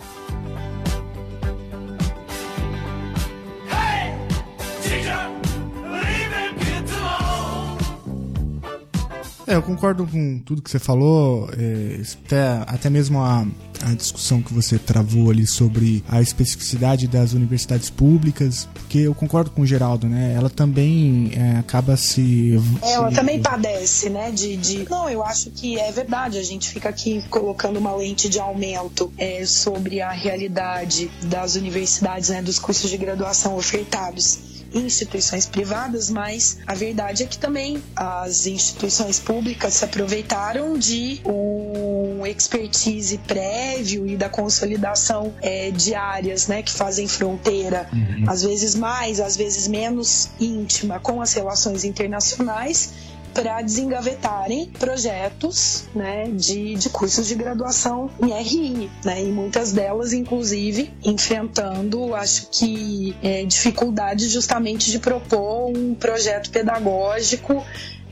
É, eu concordo com tudo que você falou, é, até, até mesmo a, a discussão que você travou ali sobre a especificidade das universidades públicas, porque eu concordo com o Geraldo, né? Ela também é, acaba se. Ela também padece, né? De, de. Não, eu acho que é verdade. A gente fica aqui colocando uma lente de aumento é, sobre a realidade das universidades, né? Dos cursos de graduação ofertados instituições privadas, mas a verdade é que também as instituições públicas se aproveitaram de um expertise prévio e da consolidação é, de áreas né, que fazem fronteira, uhum. às vezes mais, às vezes menos íntima com as relações internacionais para desengavetarem projetos né, de, de cursos de graduação em RI, né, e muitas delas, inclusive, enfrentando, acho que, é, dificuldades justamente de propor um projeto pedagógico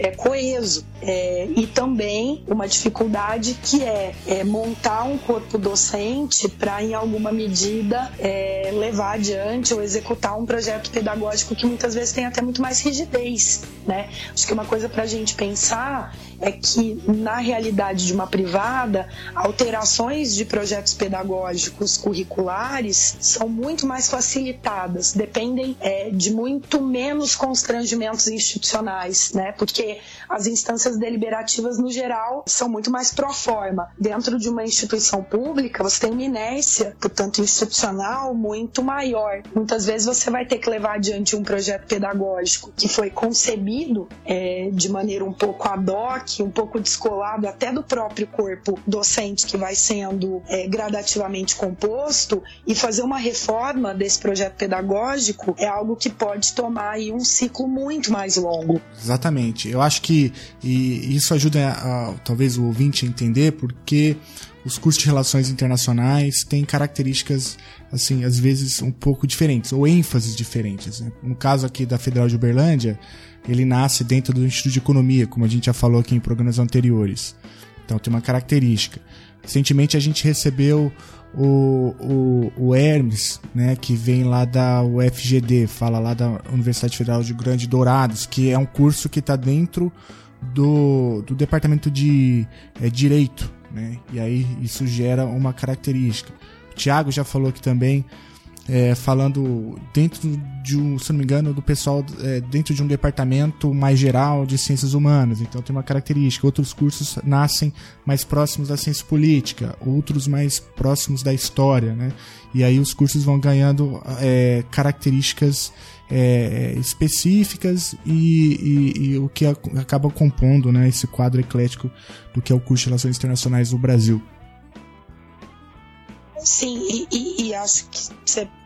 é, coeso. É, e também uma dificuldade que é, é montar um corpo docente para, em alguma medida, é, levar adiante ou executar um projeto pedagógico que muitas vezes tem até muito mais rigidez. Né? Acho que uma coisa para a gente pensar é que, na realidade de uma privada, alterações de projetos pedagógicos curriculares são muito mais facilitadas, dependem é, de muito menos constrangimentos institucionais, né? porque as instâncias deliberativas, no geral, são muito mais pro forma. Dentro de uma instituição pública, você tem uma inércia, portanto, institucional muito maior. Muitas vezes você vai ter que levar adiante um projeto pedagógico que foi concebido é, de maneira um pouco ad hoc, um pouco descolado até do próprio corpo docente que vai sendo é, gradativamente composto e fazer uma reforma desse projeto pedagógico é algo que pode tomar aí um ciclo muito mais longo. Exatamente. Eu acho que e isso ajuda a, a, talvez o ouvinte a entender porque os cursos de relações internacionais têm características, assim, às vezes um pouco diferentes, ou ênfases diferentes. Né? No caso aqui da Federal de Uberlândia, ele nasce dentro do Instituto de Economia, como a gente já falou aqui em programas anteriores. Então tem uma característica. Recentemente a gente recebeu o, o, o Hermes, né, que vem lá da UFGD, fala lá da Universidade Federal de Grande Dourados, que é um curso que está dentro do, do departamento de é, Direito, né, e aí isso gera uma característica. O Tiago já falou aqui também é, falando dentro de um, se não me engano, do pessoal é, dentro de um departamento mais geral de ciências humanas. Então tem uma característica. Outros cursos nascem mais próximos da ciência política, outros mais próximos da história, né? E aí os cursos vão ganhando é, características é, específicas e, e, e, o que acaba compondo né, esse quadro eclético do que é o curso de Relações Internacionais no Brasil. Sim, e, acho que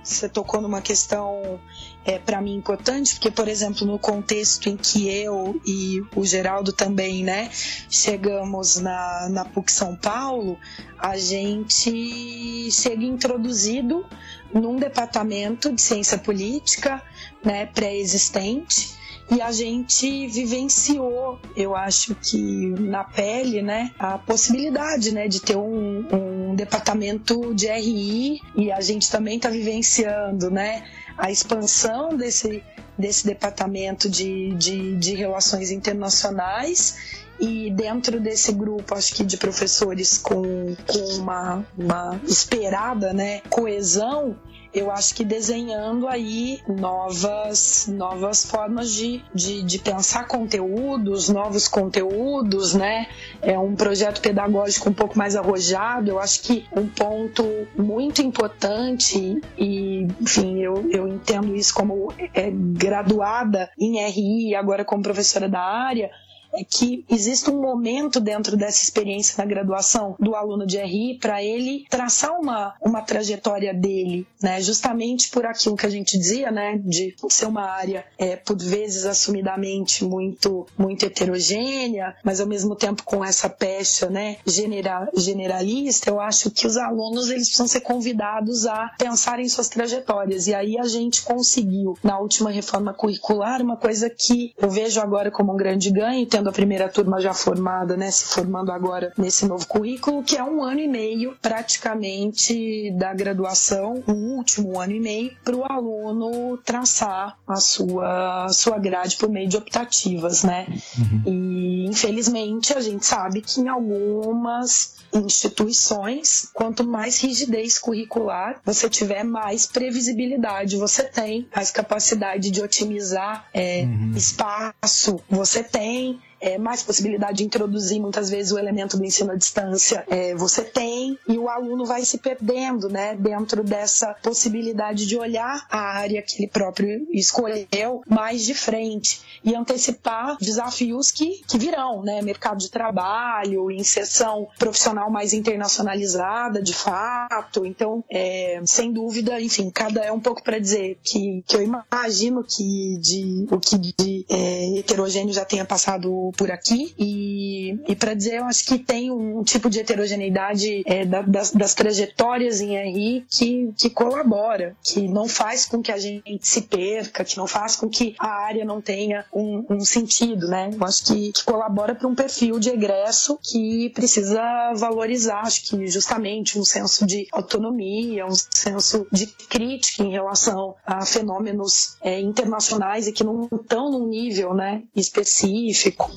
você tocou numa questão é, para mim importante, porque, por exemplo, no contexto em que eu e o Geraldo também, né, chegamos na, na PUC São Paulo, a gente chega introduzido num departamento de ciência política, né, pré-existente, e a gente vivenciou, eu acho que na pele, né, a possibilidade, né, de ter um, um departamento de RI e a gente também está vivenciando, né, a expansão desse, desse departamento de, de, de relações internacionais. E dentro desse grupo, acho que de professores com, com uma, uma esperada né, coesão, eu acho que desenhando aí novas, novas formas de, de, de, pensar conteúdos, novos conteúdos, né? É um projeto pedagógico um pouco mais arrojado. Eu acho que um ponto muito importante, e enfim, eu, eu entendo isso como é, graduada em RI, agora como professora da área, é que existe um momento dentro dessa experiência na graduação do aluno de RI para ele traçar uma, uma trajetória dele, né? Justamente por aquilo que a gente dizia, né? De ser uma área, é, por vezes, assumidamente muito, muito heterogênea, mas ao mesmo tempo com essa pecha, né? Genera, generalista, eu acho que os alunos eles precisam ser convidados a pensar em suas trajetórias. E aí a gente conseguiu, na última reforma curricular, uma coisa que eu vejo agora como um grande ganho, tendo a primeira turma já formada, né? Se formando agora nesse novo currículo, que é um ano e meio praticamente da graduação, o último ano e meio, para o aluno traçar a sua, sua grade por meio de optativas, né? Uhum. E infelizmente a gente sabe que em algumas instituições, quanto mais rigidez curricular você tiver, mais previsibilidade você tem, mais capacidade de otimizar é, uhum. espaço você tem, é, mais possibilidade de introduzir muitas vezes o elemento do ensino à distância. É, você tem e o aluno vai se perdendo né, dentro dessa possibilidade de olhar a área que ele próprio escolheu mais de frente e antecipar desafios que, que virão, né, mercado de trabalho, inserção profissional mais internacionalizada de fato, então é, sem dúvida, enfim, cada é um pouco para dizer que, que eu imagino que de, o que de é, heterogêneo já tenha passado por aqui e, e para dizer, eu acho que tem um tipo de heterogeneidade é, da, das, das, trajetórias em RI que, que colabora, que não faz com que a gente se perca, que não faz com que a área não tenha um, um sentido, né? Eu acho que, que colabora para um perfil de egresso que precisa valorizar, acho que justamente um senso de autonomia, um senso de crítica em relação a fenômenos é, internacionais e que não estão num nível né, específico.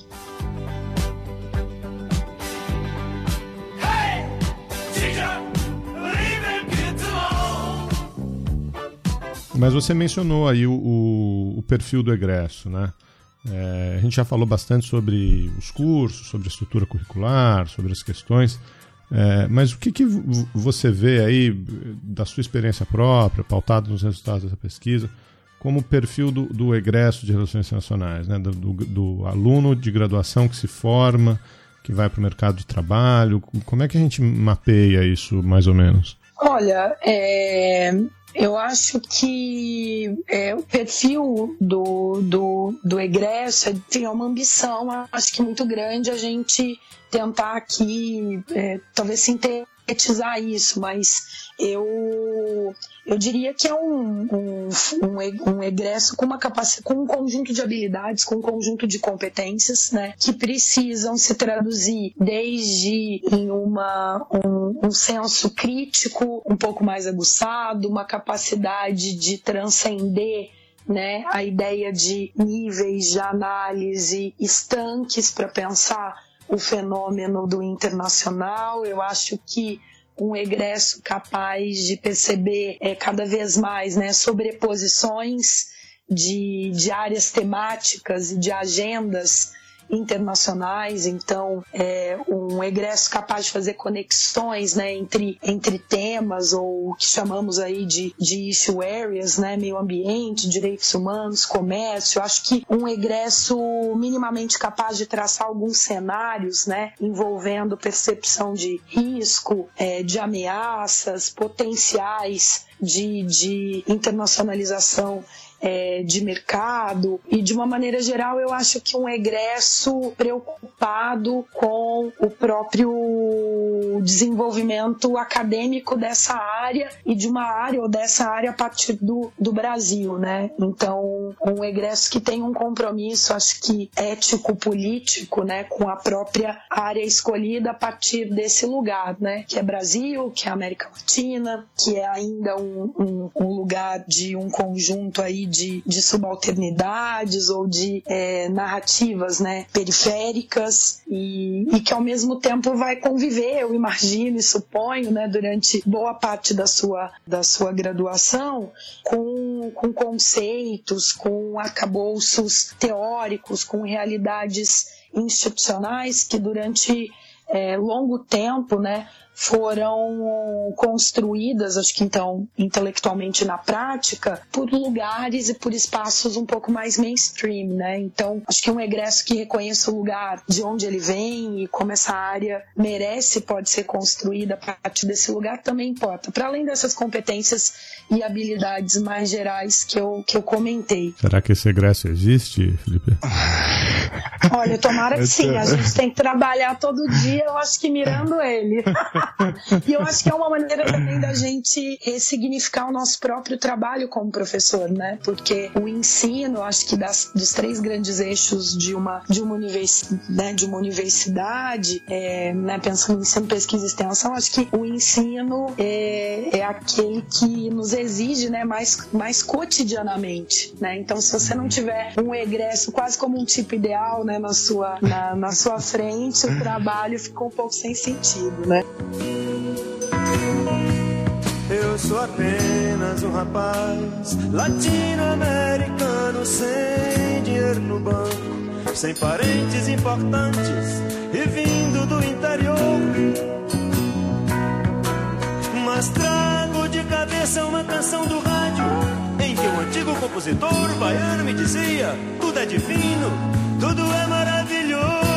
Mas você mencionou aí o, o, o perfil do egresso, né? É, a gente já falou bastante sobre os cursos, sobre a estrutura curricular, sobre as questões. É, mas o que, que você vê aí da sua experiência própria, pautado nos resultados dessa pesquisa, como perfil do, do egresso de relações internacionais, né? do, do, do, aluno de graduação que se forma, que vai para o mercado de trabalho? Como é que a gente mapeia isso, mais ou menos? Olha, é, eu acho que é, o perfil do, do, do egresso tem é uma ambição, acho que muito grande a gente tentar aqui, é, talvez sintetizar isso, mas eu, eu diria que é um, um, um, um egresso com uma capacidade, com um conjunto de habilidades, com um conjunto de competências, né, que precisam se traduzir desde em uma, um, um senso crítico um pouco mais aguçado, uma capacidade de transcender né, a ideia de níveis de análise estanques para pensar o fenômeno do internacional. Eu acho que um egresso capaz de perceber é, cada vez mais né, sobreposições de, de áreas temáticas e de agendas internacionais, então é, um egresso capaz de fazer conexões né, entre, entre temas ou o que chamamos aí de, de issue areas, né, meio ambiente, direitos humanos, comércio. Acho que um egresso minimamente capaz de traçar alguns cenários né, envolvendo percepção de risco, é, de ameaças potenciais de, de internacionalização é, de mercado e de uma maneira geral eu acho que um egresso preocupado com o próprio desenvolvimento acadêmico dessa área e de uma área ou dessa área a partir do, do Brasil, né? Então um egresso que tem um compromisso, acho que ético político, né, com a própria área escolhida a partir desse lugar, né? Que é Brasil, que é América Latina, que é ainda um, um, um lugar de um conjunto aí de, de subalternidades ou de é, narrativas né, periféricas e, e, que ao mesmo tempo vai conviver, eu imagino e suponho, né, durante boa parte da sua, da sua graduação com, com conceitos, com arcabouços teóricos, com realidades institucionais que durante é, longo tempo, né, foram construídas, acho que então intelectualmente na prática, por lugares e por espaços um pouco mais mainstream, né? Então, acho que um egresso que reconheça o lugar de onde ele vem e como essa área merece pode ser construída a partir desse lugar também importa. Para além dessas competências e habilidades mais gerais que eu, que eu comentei. Será que esse egresso existe, Felipe? Olha, tomara que sim. A gente tem que trabalhar todo dia, eu acho que mirando ele. [LAUGHS] [LAUGHS] e eu acho que é uma maneira também da gente ressignificar o nosso próprio trabalho como professor, né? Porque o ensino, acho que das, dos três grandes eixos de uma, de uma, univers, né, de uma universidade, é, né, pensando em ensino, pesquisa e extensão, acho que o ensino é, é aquele que nos exige né, mais, mais cotidianamente. Né? Então, se você não tiver um egresso quase como um tipo ideal né, na, sua, na, na sua frente, o [LAUGHS] trabalho ficou um pouco sem sentido. Né? Eu sou apenas um rapaz latino-americano sem dinheiro no banco, sem parentes importantes e vindo do interior. Mas trago de cabeça uma canção do rádio em que um antigo compositor baiano me dizia: tudo é divino, tudo é maravilhoso.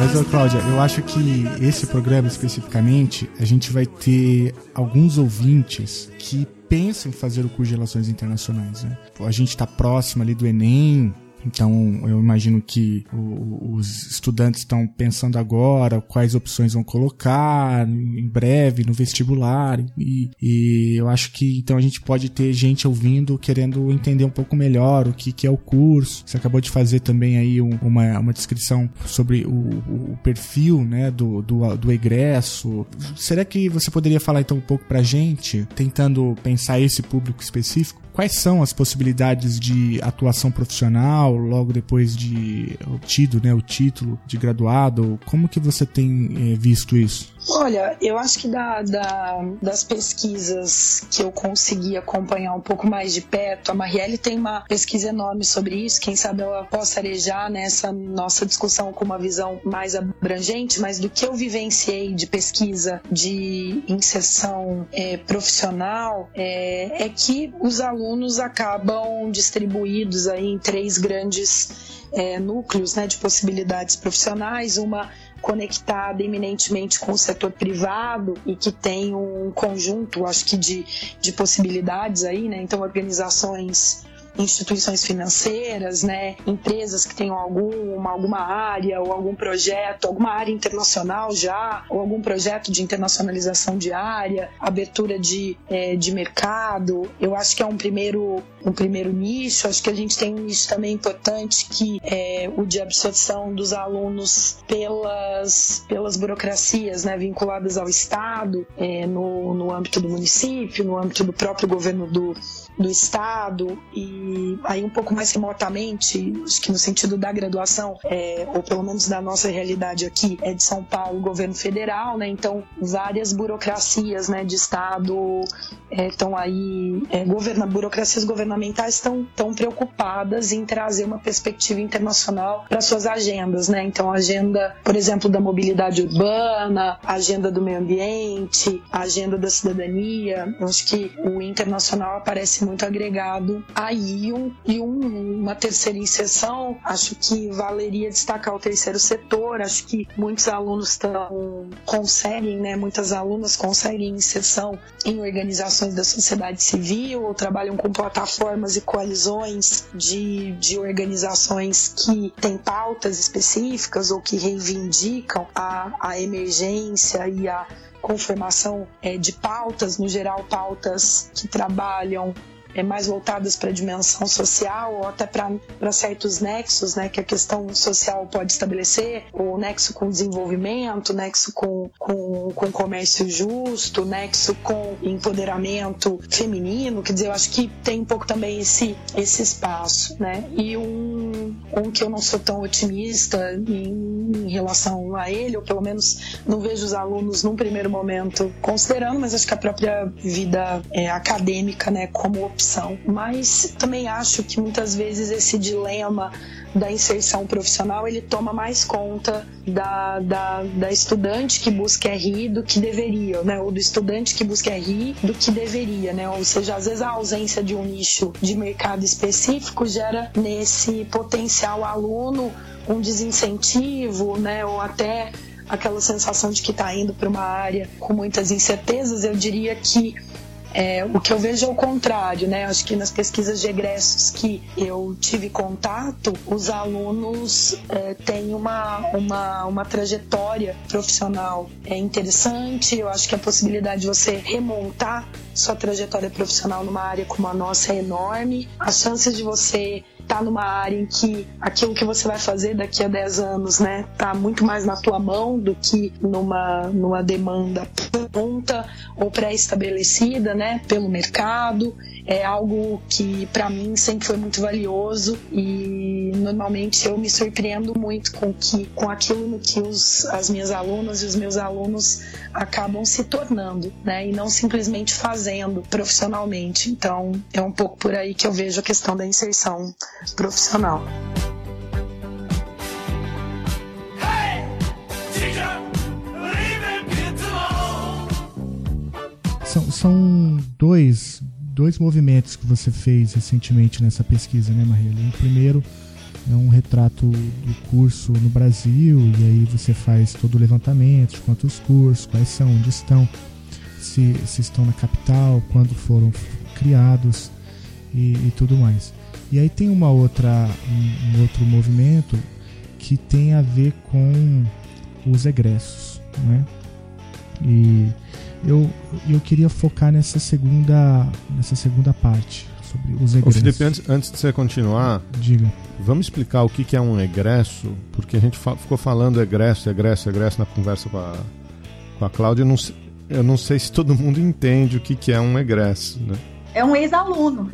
Mas, ô, Cláudia, eu acho que esse programa especificamente, a gente vai ter alguns ouvintes que pensam em fazer o curso de Relações Internacionais. Né? A gente está próximo ali do Enem, então, eu imagino que o, os estudantes estão pensando agora quais opções vão colocar em breve no vestibular e, e, eu acho que então a gente pode ter gente ouvindo querendo entender um pouco melhor o que, que é o curso. Você acabou de fazer também aí um, uma, uma descrição sobre o, o perfil né, do, do, do, egresso. Será que você poderia falar então um pouco pra gente, tentando pensar esse público específico? Quais são as possibilidades de atuação profissional logo depois de obtido né, o título de graduado? Como que você tem é, visto isso? Olha, eu acho que da, da, das pesquisas que eu consegui acompanhar um pouco mais de perto, a Marielle tem uma pesquisa enorme sobre isso. Quem sabe ela possa arejar nessa nossa discussão com uma visão mais abrangente, mas do que eu vivenciei de pesquisa de inserção é, profissional é, é que os alunos acabam distribuídos aí em três grandes é, núcleos né, de possibilidades profissionais. Uma conectada eminentemente com o setor privado e que tem um conjunto, acho que, de, de possibilidades aí, né? Então, organizações instituições financeiras, né, empresas que tenham alguma, alguma área ou algum projeto, alguma área internacional já, ou algum projeto de internacionalização de área, abertura de, é, de mercado. Eu acho que é um primeiro, um primeiro nicho. Acho que a gente tem um nicho também importante que é o de absorção dos alunos pelas, pelas burocracias né, vinculadas ao Estado, é, no, no âmbito do município, no âmbito do próprio governo do, do Estado e aí um pouco mais remotamente, acho que no sentido da graduação, é, ou pelo menos da nossa realidade aqui, é de São Paulo, governo federal, né? Então, várias burocracias né, de Estado estão é, aí, é, governa, burocracias governamentais estão tão preocupadas em trazer uma perspectiva internacional para suas agendas, né? Então, a agenda, por exemplo, da mobilidade urbana, a agenda do meio ambiente, a agenda da cidadania. Acho que o internacional aparece muito agregado aí. Um, e um, uma terceira inserção, acho que valeria destacar o terceiro setor. Acho que muitos alunos tão, conseguem, né? Muitas alunas conseguem inserção em organizações da sociedade civil ou trabalham com plataformas e coalizões de, de organizações que têm pautas específicas ou que reivindicam a, a emergência e a confirmação é, de pautas, no geral pautas que trabalham é, mais voltadas para a dimensão social ou até para certos nexos né, que a questão social pode estabelecer, o nexo com desenvolvimento, nexo com, com, com comércio justo, nexo com empoderamento feminino, quer dizer, eu acho que tem um pouco também esse, esse espaço, né? E um, um que eu não sou tão otimista em, em relação a ele, ou pelo menos não vejo os alunos num primeiro momento considerando, mas acho que a própria vida é, acadêmica, né, como opção. Mas também acho que muitas vezes esse dilema da inserção profissional ele toma mais conta da, da, da estudante que busca RI do que deveria, né? Ou do estudante que busca RI do que deveria, né? Ou seja, às vezes a ausência de um nicho de mercado específico gera nesse potencial aluno um desincentivo, né? Ou até aquela sensação de que está indo para uma área com muitas incertezas. Eu diria que é, o que eu vejo é o contrário, né? Acho que nas pesquisas de egressos que eu tive contato, os alunos é, têm uma, uma, uma trajetória profissional é interessante. Eu acho que a possibilidade de você remontar sua trajetória profissional numa área como a nossa é enorme. As chances de você tá numa área em que aquilo que você vai fazer daqui a 10 anos, né, tá muito mais na tua mão do que numa, numa demanda pronta ou pré-estabelecida, né, pelo mercado. É algo que para mim sempre foi muito valioso e normalmente eu me surpreendo muito com que com aquilo no que os, as minhas alunas e os meus alunos acabam se tornando, né, e não simplesmente fazendo profissionalmente. Então, é um pouco por aí que eu vejo a questão da inserção profissional. São, são dois, dois movimentos que você fez recentemente nessa pesquisa, né, Marília? O primeiro é um retrato do curso no Brasil, e aí você faz todo o levantamento de quantos cursos, quais são, onde estão, se, se estão na capital, quando foram criados e, e tudo mais. E aí tem uma outra, um, um outro movimento que tem a ver com os egressos, né? E eu, eu queria focar nessa segunda, nessa segunda parte sobre os egressos. Ô Felipe, antes, antes de você continuar, diga. Vamos explicar o que, que é um egresso, porque a gente fa ficou falando egresso, egresso, egresso na conversa com a, com a Cláudia. Eu não, eu não sei se todo mundo entende o que, que é um egresso, né? É um ex-aluno.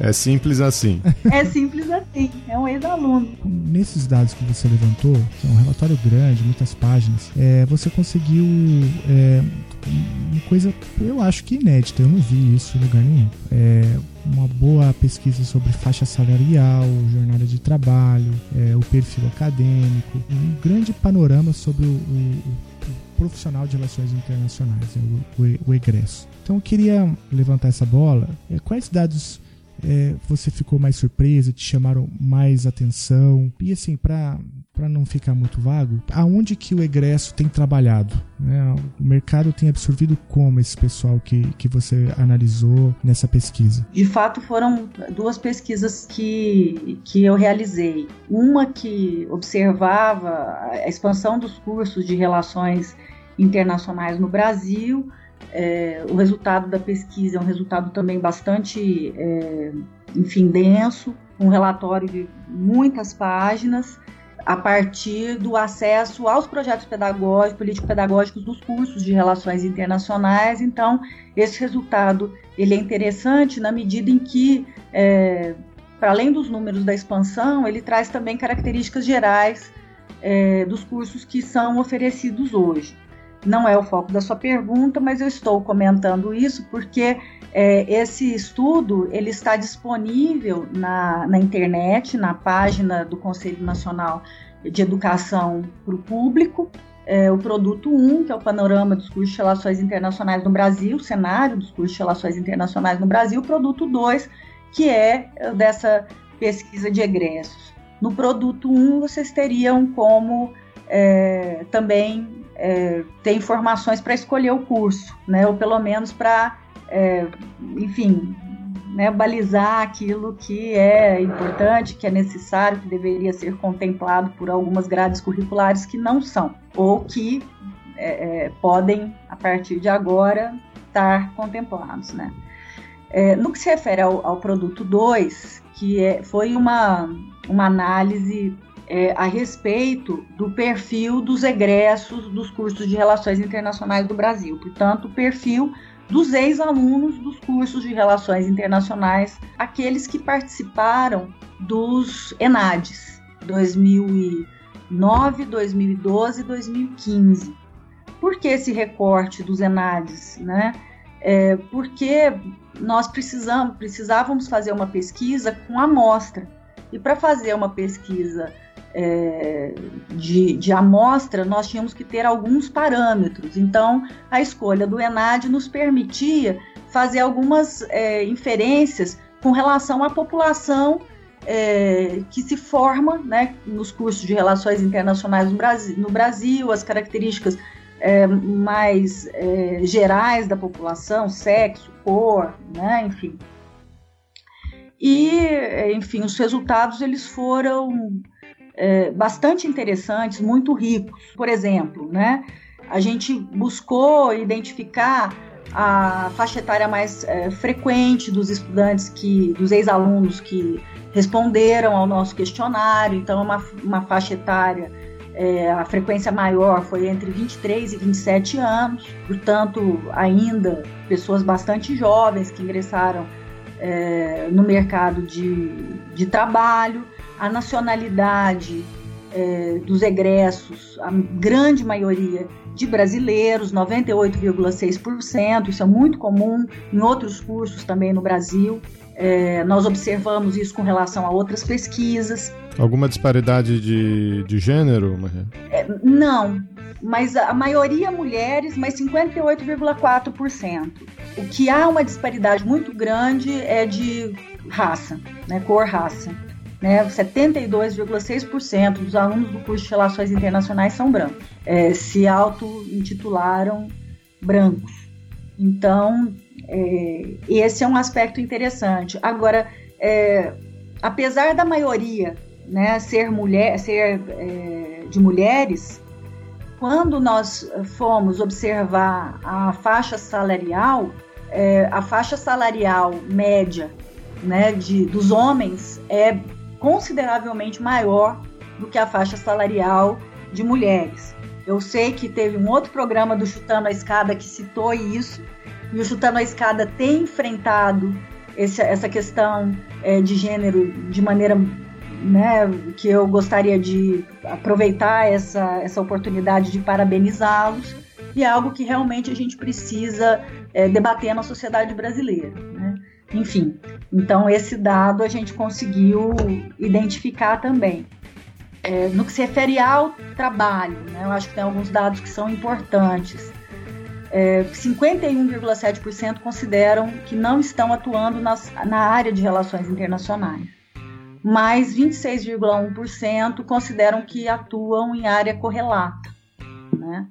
É simples assim. [LAUGHS] É simples assim, é um ex-aluno. Nesses dados que você levantou, que é um relatório grande, muitas páginas, é, você conseguiu é, uma coisa, eu acho que inédita, eu não vi isso em lugar nenhum. É, uma boa pesquisa sobre faixa salarial, jornada de trabalho, é, o perfil acadêmico, um grande panorama sobre o, o, o profissional de relações internacionais, né, o, o, egresso. Então eu queria levantar essa bola. É, quais dados é, você ficou mais surpresa, te chamaram mais atenção? E assim, para não ficar muito vago, aonde que o egresso tem trabalhado? Né? O mercado tem absorvido como esse pessoal que, que você analisou nessa pesquisa? De fato, foram duas pesquisas que, que eu realizei. Uma que observava a expansão dos cursos de relações internacionais no Brasil é, o resultado da pesquisa é um resultado também bastante, é, enfim, denso, um relatório de muitas páginas, a partir do acesso aos projetos pedagógicos, político-pedagógicos dos cursos de relações internacionais. Então, esse resultado ele é interessante na medida em que, é, para além dos números da expansão, ele traz também características gerais é, dos cursos que são oferecidos hoje não é o foco da sua pergunta, mas eu estou comentando isso porque é, esse estudo ele está disponível na, na internet, na página do Conselho Nacional de Educação para o Público. É, o produto 1, que é o panorama dos cursos de relações internacionais no Brasil, o cenário dos cursos de relações internacionais no Brasil, o produto 2, que é dessa pesquisa de egressos. No produto 1, vocês teriam como é, também é, ter informações para escolher o curso, né? Ou pelo menos para, é, enfim, né, balizar aquilo que é importante, que é necessário, que deveria ser contemplado por algumas grades curriculares que não são, ou que é, é podem, a partir de agora, estar contemplados, né? É, no que se refere ao, ao produto 2, que é, foi uma, uma análise é, a respeito do perfil dos egressos dos cursos de Relações Internacionais do Brasil. Portanto, o perfil dos ex-alunos dos cursos de Relações Internacionais, aqueles que participaram dos ENADES 2009, 2012 e 2015. Por que esse recorte dos ENADES? Né? é, porque nós precisamos, precisávamos fazer uma pesquisa com amostra. E para fazer uma pesquisa é, de, de, amostra, nós tínhamos que ter alguns parâmetros. Então, a escolha do ENAD nos permitia fazer algumas é, inferências com relação à população é, que se forma né, nos cursos de relações internacionais no Brasil, no Brasil as características é, mais é, gerais da população, sexo, cor, né, enfim. E, enfim, os resultados eles foram é, bastante interessantes, muito ricos. Por exemplo, né, a gente buscou identificar a faixa etária mais é, frequente dos estudantes que, dos ex-alunos que responderam ao nosso questionário. Então, uma, uma faixa etária, é, a frequência maior foi entre 23 e 27 anos, portanto, ainda pessoas bastante jovens que ingressaram é, no mercado de, de trabalho. A nacionalidade é, dos egressos, a grande maioria de brasileiros, 98,6%, isso é muito comum em outros cursos também no Brasil. É, nós observamos isso com relação a outras pesquisas. Alguma disparidade de, de gênero, Maria? É, não, mas a maioria mulheres, mas 58,4%. O que há uma disparidade muito grande é de raça, né, cor raça. Né, 72,6% dos alunos do curso de Relações Internacionais são brancos, é, se auto-intitularam brancos. Então, é, esse é um aspecto interessante. Agora, é, apesar da maioria né, ser mulher, ser é, de mulheres, quando nós fomos observar a faixa salarial, é, a faixa salarial média né, de, dos homens é consideravelmente maior do que a faixa salarial de mulheres. Eu sei que teve um outro programa do Chutando a Escada que citou isso, e o Chutando a Escada tem enfrentado esse, essa questão é, de gênero de maneira né, que eu gostaria de aproveitar essa, essa oportunidade de parabenizá-los e é algo que realmente a gente precisa é, debater na sociedade brasileira. Enfim, então esse dado a gente conseguiu identificar também. É, no que se refere ao trabalho, né, eu acho que tem alguns dados que são importantes é, 51,7% consideram que não estão atuando nas, na área de relações internacionais, mas 26,1% consideram que atuam em área correlata. Né?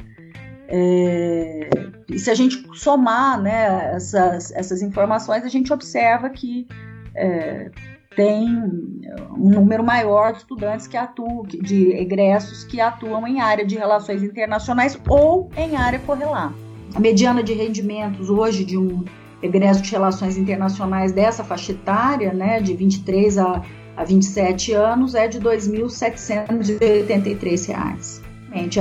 É, e se a gente somar né, essas, essas informações, a gente observa que é, tem um número maior de estudantes que atuam, de egressos que atuam em área de relações internacionais ou em área correlata. A mediana de rendimentos hoje de um egresso de relações internacionais dessa faixa etária, né, de 23 a, a 27 anos, é de R$ 2.783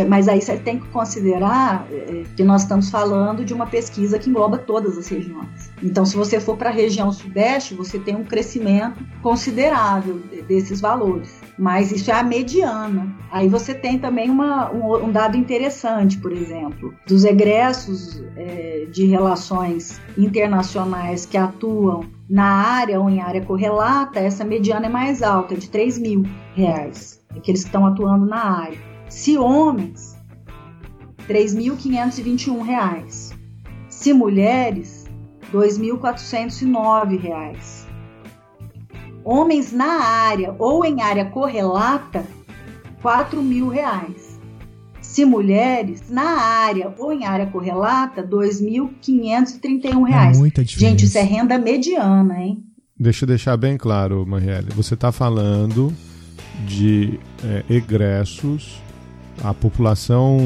mas aí você tem que considerar é, que nós estamos falando de uma pesquisa que engloba todas as regiões. Então, se você for para a região sudeste, você tem um crescimento considerável desses valores. Mas isso é a mediana. Aí você tem também uma, um, um dado interessante, por exemplo, dos egressos é, de relações internacionais que atuam na área ou em área correlata, essa mediana é mais alta, é de 3 mil reais, aqueles que estão atuando na área. Se homens, R$ 3.521. Se mulheres, R$ 2.409. Homens na área ou em área correlata, R$ mil reais. Se mulheres, na área ou em área correlata, 2.531 reais. É muita diferença. Gente, isso é renda mediana, hein? Deixa eu deixar bem claro, Marielle. Você está falando de é, egressos a população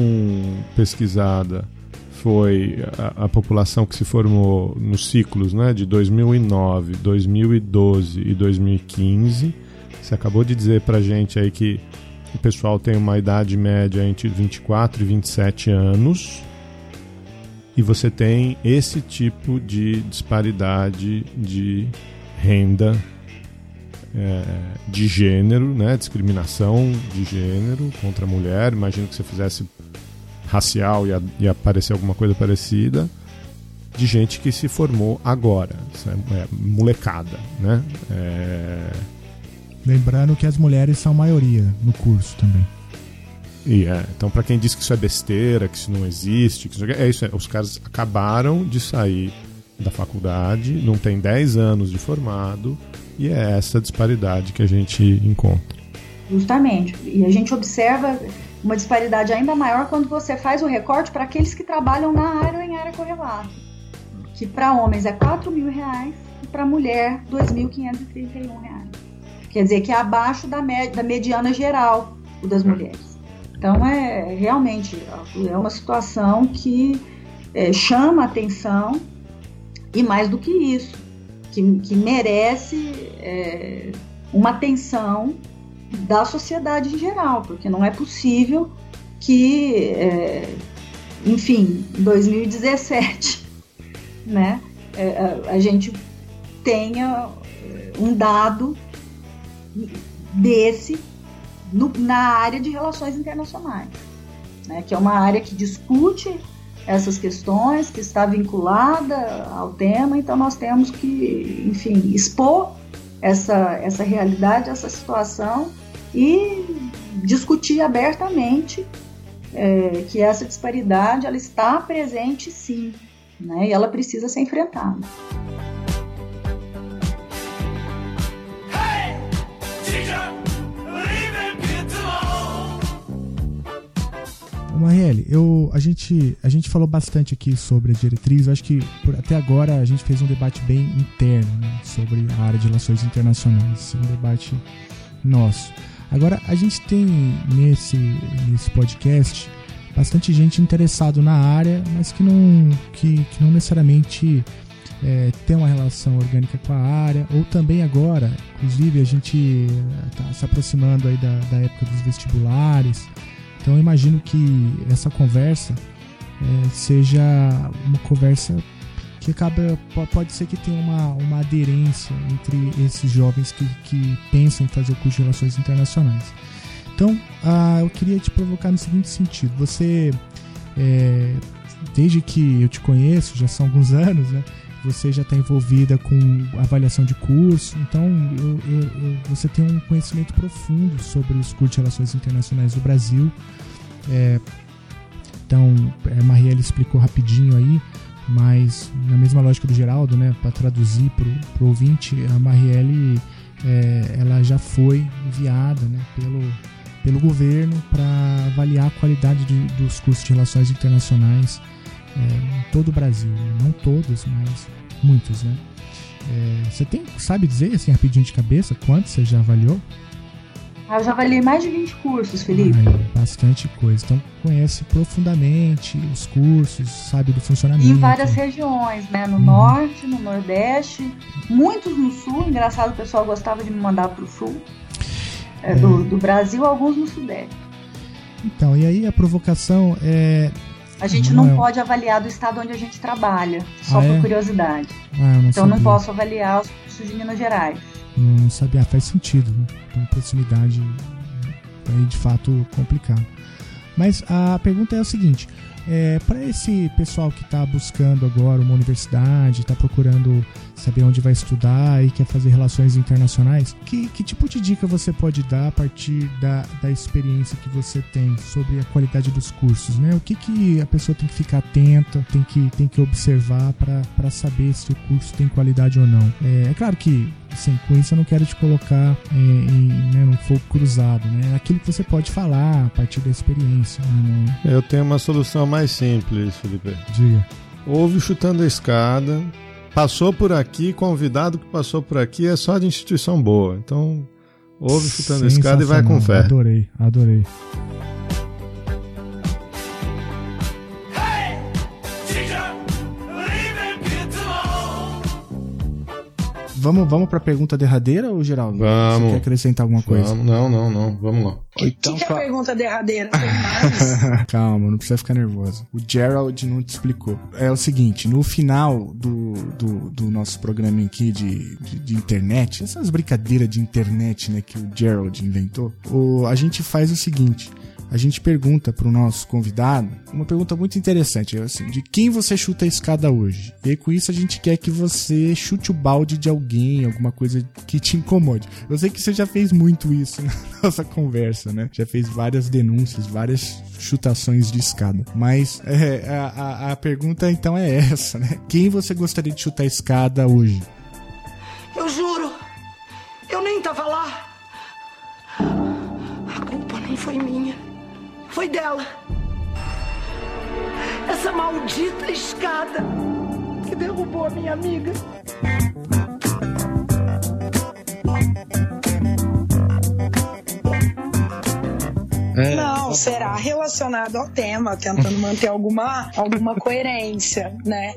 pesquisada foi a, a, população que se formou nos ciclos né, de 2009, 2012 e 2015. Você acabou de dizer para gente aí que o pessoal tem uma idade média entre 24 e 27 anos. E você tem esse tipo de disparidade de renda é, de gênero, né? Discriminação de gênero contra a mulher. Imagino que você fizesse racial e, a, e aparecer alguma coisa parecida. de gente que se formou agora, é, é, molecada, né? É... Lembrando que as mulheres são maioria no curso também. E é, então para quem diz que isso é besteira, que isso não existe, que isso é isso, é, os caras acabaram de sair da faculdade, não tem 10 anos de formado, e é essa disparidade que a gente encontra. Justamente. E a gente observa uma disparidade ainda maior quando você faz o recorte para aqueles que trabalham na área ou em área correlata. Que para homens é 4 mil reais e para mulher 2.531 reais. Quer dizer que é abaixo da, da mediana geral das mulheres. Então é realmente é uma situação que é, chama atenção e mais do que isso, que, que merece é, uma atenção da sociedade em geral, porque não é possível que, é, enfim, em 2017, [LAUGHS] né, é, a, a, gente tenha é, um dado desse no, na área de relações internacionais, né, que é uma área que discute essas questões, que está vinculada ao tema, então nós temos que, enfim, expor essa, essa realidade, essa situação e discutir abertamente é, que essa disparidade ela está presente sim, né, e ela precisa ser enfrentada. Marielle, eu, a, gente, a gente falou bastante aqui sobre a diretriz. Eu acho que por, até agora a gente fez um debate bem interno né, sobre a área de relações internacionais. Um debate nosso. Agora, a gente tem nesse, nesse podcast bastante gente interessado na área, mas que não, que, que não necessariamente é, tem uma relação orgânica com a área, ou também agora, inclusive a gente está se aproximando aí da, da época dos vestibulares, então eu imagino que essa conversa é, seja uma conversa que acaba pode ser que tenha uma, uma aderência entre esses jovens que, que pensam em fazer o curso de relações internacionais. Então, ah, eu queria te provocar no seguinte sentido: você, é, desde que eu te conheço, já são alguns [LAUGHS] anos, né? Você já está envolvida com avaliação de curso, então eu, eu, eu, você tem um conhecimento profundo sobre os cursos de relações internacionais do Brasil. É, então, a é, Marielle explicou rapidinho aí, mas na mesma lógica do Geraldo, né, para traduzir para o ouvinte, a Marielle é, ela já foi enviada né, pelo, pelo governo para avaliar a qualidade de, dos cursos de relações internacionais é, em todo o Brasil. Né? Não todos, mas muitos, né? É, você tem, sabe dizer, assim, rapidinho de cabeça, quantos você já avaliou? Ah, eu já avaliei mais de 20 cursos, Felipe. Ai, bastante coisa. Então, conhece profundamente os cursos, sabe do funcionamento. Em várias regiões, né? No uhum. norte, no nordeste, muitos no sul. Engraçado, o pessoal gostava de me mandar para o sul é, é. Do, do Brasil, alguns no sudeste. Então, e aí a provocação é a gente não, não é... pode avaliar do estado onde a gente trabalha, só ah, por é? curiosidade. Ah, não então sabia. não posso avaliar os cursos de Minas Gerais. Não sabia, faz sentido. Né? Então proximidade é de fato complicado. Mas a pergunta é o seguinte: é, para esse pessoal que está buscando agora uma universidade, está procurando saber onde vai estudar e quer fazer relações internacionais, que, que tipo de dica você pode dar a partir da, da experiência que você tem sobre a qualidade dos cursos? Né? O que, que a pessoa tem que ficar atenta, tem que, tem que observar para saber se o curso tem qualidade ou não? É, é claro que Isso eu não quero te colocar é, em né, num fogo cruzado, né? É aquilo que você pode falar a partir da experiência. Né? Eu tenho uma solução mais simples, Felipe. Diga. Ouve chutando a escada, passou por aqui, convidado que passou por aqui é só de instituição boa. Então, ouve chutando a escada e vai com fé. Adorei, adorei. Vamos, vamos para a pergunta derradeira, ou Geraldo? Vamos. Você quer acrescentar alguma coisa? Vamos, não, não, não. Vamos lá. Então, que, que é a pergunta derradeira? [LAUGHS] [LAUGHS] Calma, não precisa ficar nervoso. O Gerald não te explicou. É o seguinte, no final do, do, do nosso programa aqui de, de, de, internet, essas brincadeiras de internet né, que o Gerald inventou, o, a gente faz o seguinte a gente pergunta para o nosso convidado uma pergunta muito interessante, assim, de quem você chuta a escada hoje? E com isso a gente quer que você chute o balde de alguém, alguma coisa que te incomode. Eu sei que você já fez muito isso [LAUGHS] na nossa conversa, né? Já fez várias denúncias, várias chutações de escada. Mas é, a, a, a pergunta então é essa, né? Quem você gostaria de chutar a escada hoje? Foi dela. Essa maldita escada que derrubou a minha amiga. É. Não, será relacionado ao tema, tentando manter alguma, alguma [LAUGHS] coerência, né?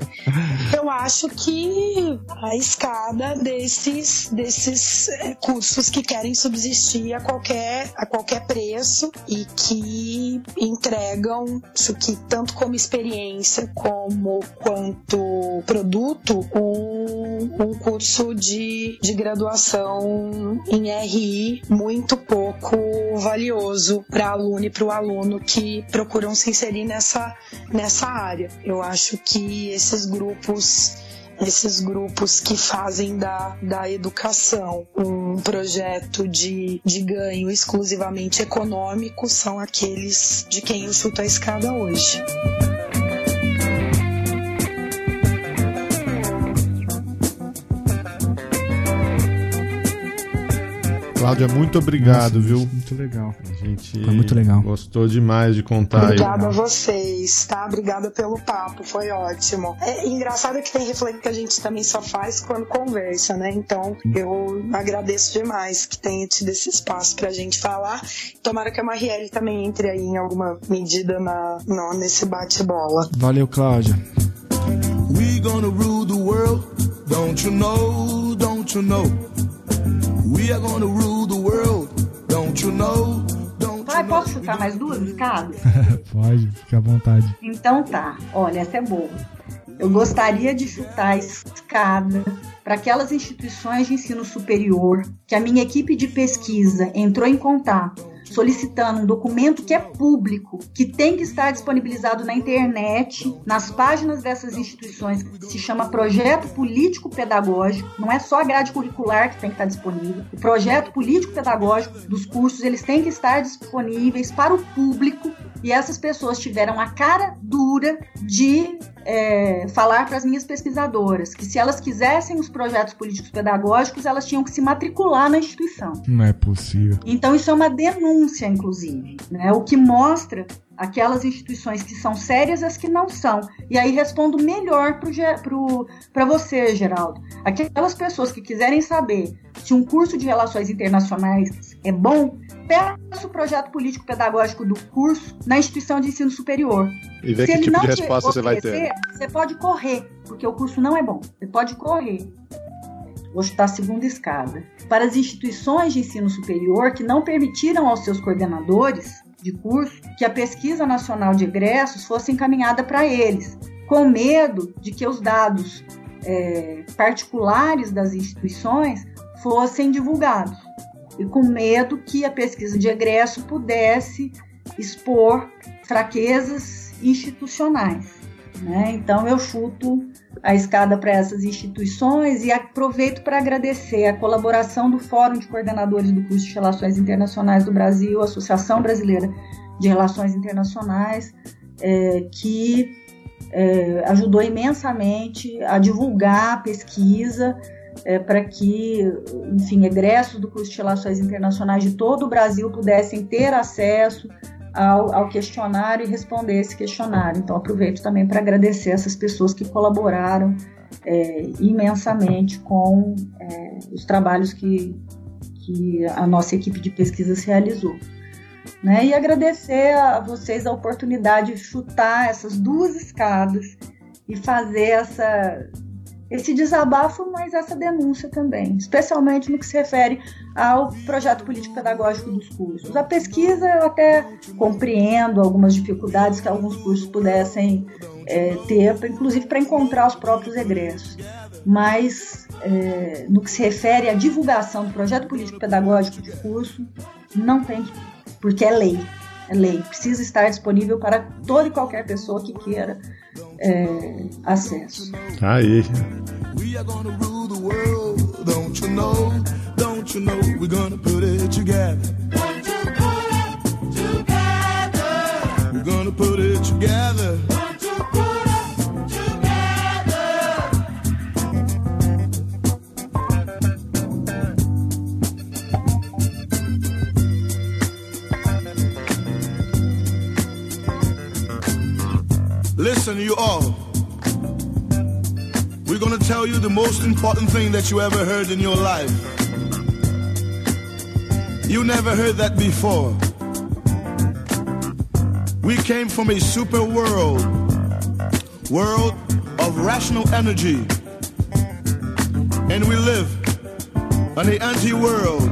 Eu acho que a escada desses, desses é, cursos que querem subsistir a qualquer, a qualquer preço e que entregam isso que tanto como experiência como quanto produto um, um curso de, de graduação em RI muito pouco valioso para aluno e para o aluno que procuram se inserir nessa, nessa área. Eu acho que esses grupos esses grupos que fazem da, da educação um projeto de, de ganho exclusivamente econômico são aqueles de quem eu chuto a escada hoje. Cláudia, muito obrigado, Nossa, viu? Muito legal. A gente Foi muito legal. gostou demais de contar. Obrigada aí. a vocês, tá? Obrigada pelo papo, foi ótimo. É engraçado que tem reflexo que a gente também só faz quando conversa, né? Então eu agradeço demais que tenha tido esse espaço pra gente falar. Tomara que a Marielle também entre aí em alguma medida na, no, nesse bate-bola. Valeu, Cláudia. We gonna rule the world, don't you know, don't you know? We are gonna rule the world, don't you know, don't Vai, you know? posso chutar mais duas escadas? [LAUGHS] Pode, fica à vontade. Então tá, olha, essa é boa. Eu gostaria de chutar a escada para aquelas instituições de ensino superior que a minha equipe de pesquisa entrou em contato solicitando um documento que é público, que tem que estar disponibilizado na internet, nas páginas dessas instituições, que se chama Projeto Político Pedagógico. Não é só a grade curricular que tem que estar disponível. O projeto político pedagógico dos cursos, eles têm que estar disponíveis para o público e essas pessoas tiveram a cara dura de é, falar para as minhas pesquisadoras que se elas quisessem os projetos políticos pedagógicos, elas tinham que se matricular na instituição. Não é possível. Então isso é uma denúncia, inclusive, né? o que mostra aquelas instituições que são sérias e as que não são. E aí respondo melhor para você, Geraldo. Aquelas pessoas que quiserem saber se um curso de relações internacionais é bom, peça o projeto político pedagógico do curso na instituição de ensino superior. E vê Se que ele tipo não de resposta você vai ter. Você pode correr, porque o curso não é bom. Você pode correr. Vou chutar a segunda escada. Para as instituições de ensino superior que não permitiram aos seus coordenadores de curso que a pesquisa nacional de egressos fosse encaminhada para eles, com medo de que os dados é, particulares das instituições fossem divulgados e com medo que a pesquisa de egresso pudesse expor fraquezas institucionais. Né? Então eu chuto a escada para essas instituições e aproveito para agradecer a colaboração do Fórum de Coordenadores do Curso de Relações Internacionais do Brasil, Associação Brasileira de Relações Internacionais, é, que é, ajudou imensamente a divulgar a pesquisa é, para que, enfim, egressos do curso de Relações Internacionais de todo o Brasil pudessem ter acesso ao, ao, questionário e responder esse questionário. Então, aproveito também para agradecer essas pessoas que colaboraram é, imensamente com é, os trabalhos que, que a nossa equipe de pesquisas realizou. Né? E agradecer a vocês a oportunidade de chutar essas duas escadas e fazer essa, esse desabafo, mas essa denúncia também, especialmente no que se refere ao projeto político-pedagógico dos cursos. A pesquisa eu até compreendo algumas dificuldades que alguns cursos pudessem é, ter, inclusive para encontrar os próprios egressos, mas é, no que se refere à divulgação do projeto político-pedagógico de curso, não tem, porque é lei. É lei, precisa estar disponível para toda e qualquer pessoa que queira é, acesso. Tá aí. We are gonna rule the world, don't you know? The most important thing that you ever heard in your life. You never heard that before. We came from a super world, world of rational energy. And we live on the anti-world,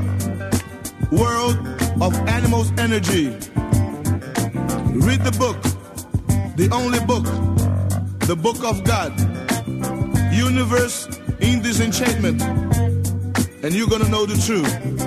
world of animals' energy. Read the book, the only book, the book of God universe in disenchantment, and you're gonna know the truth.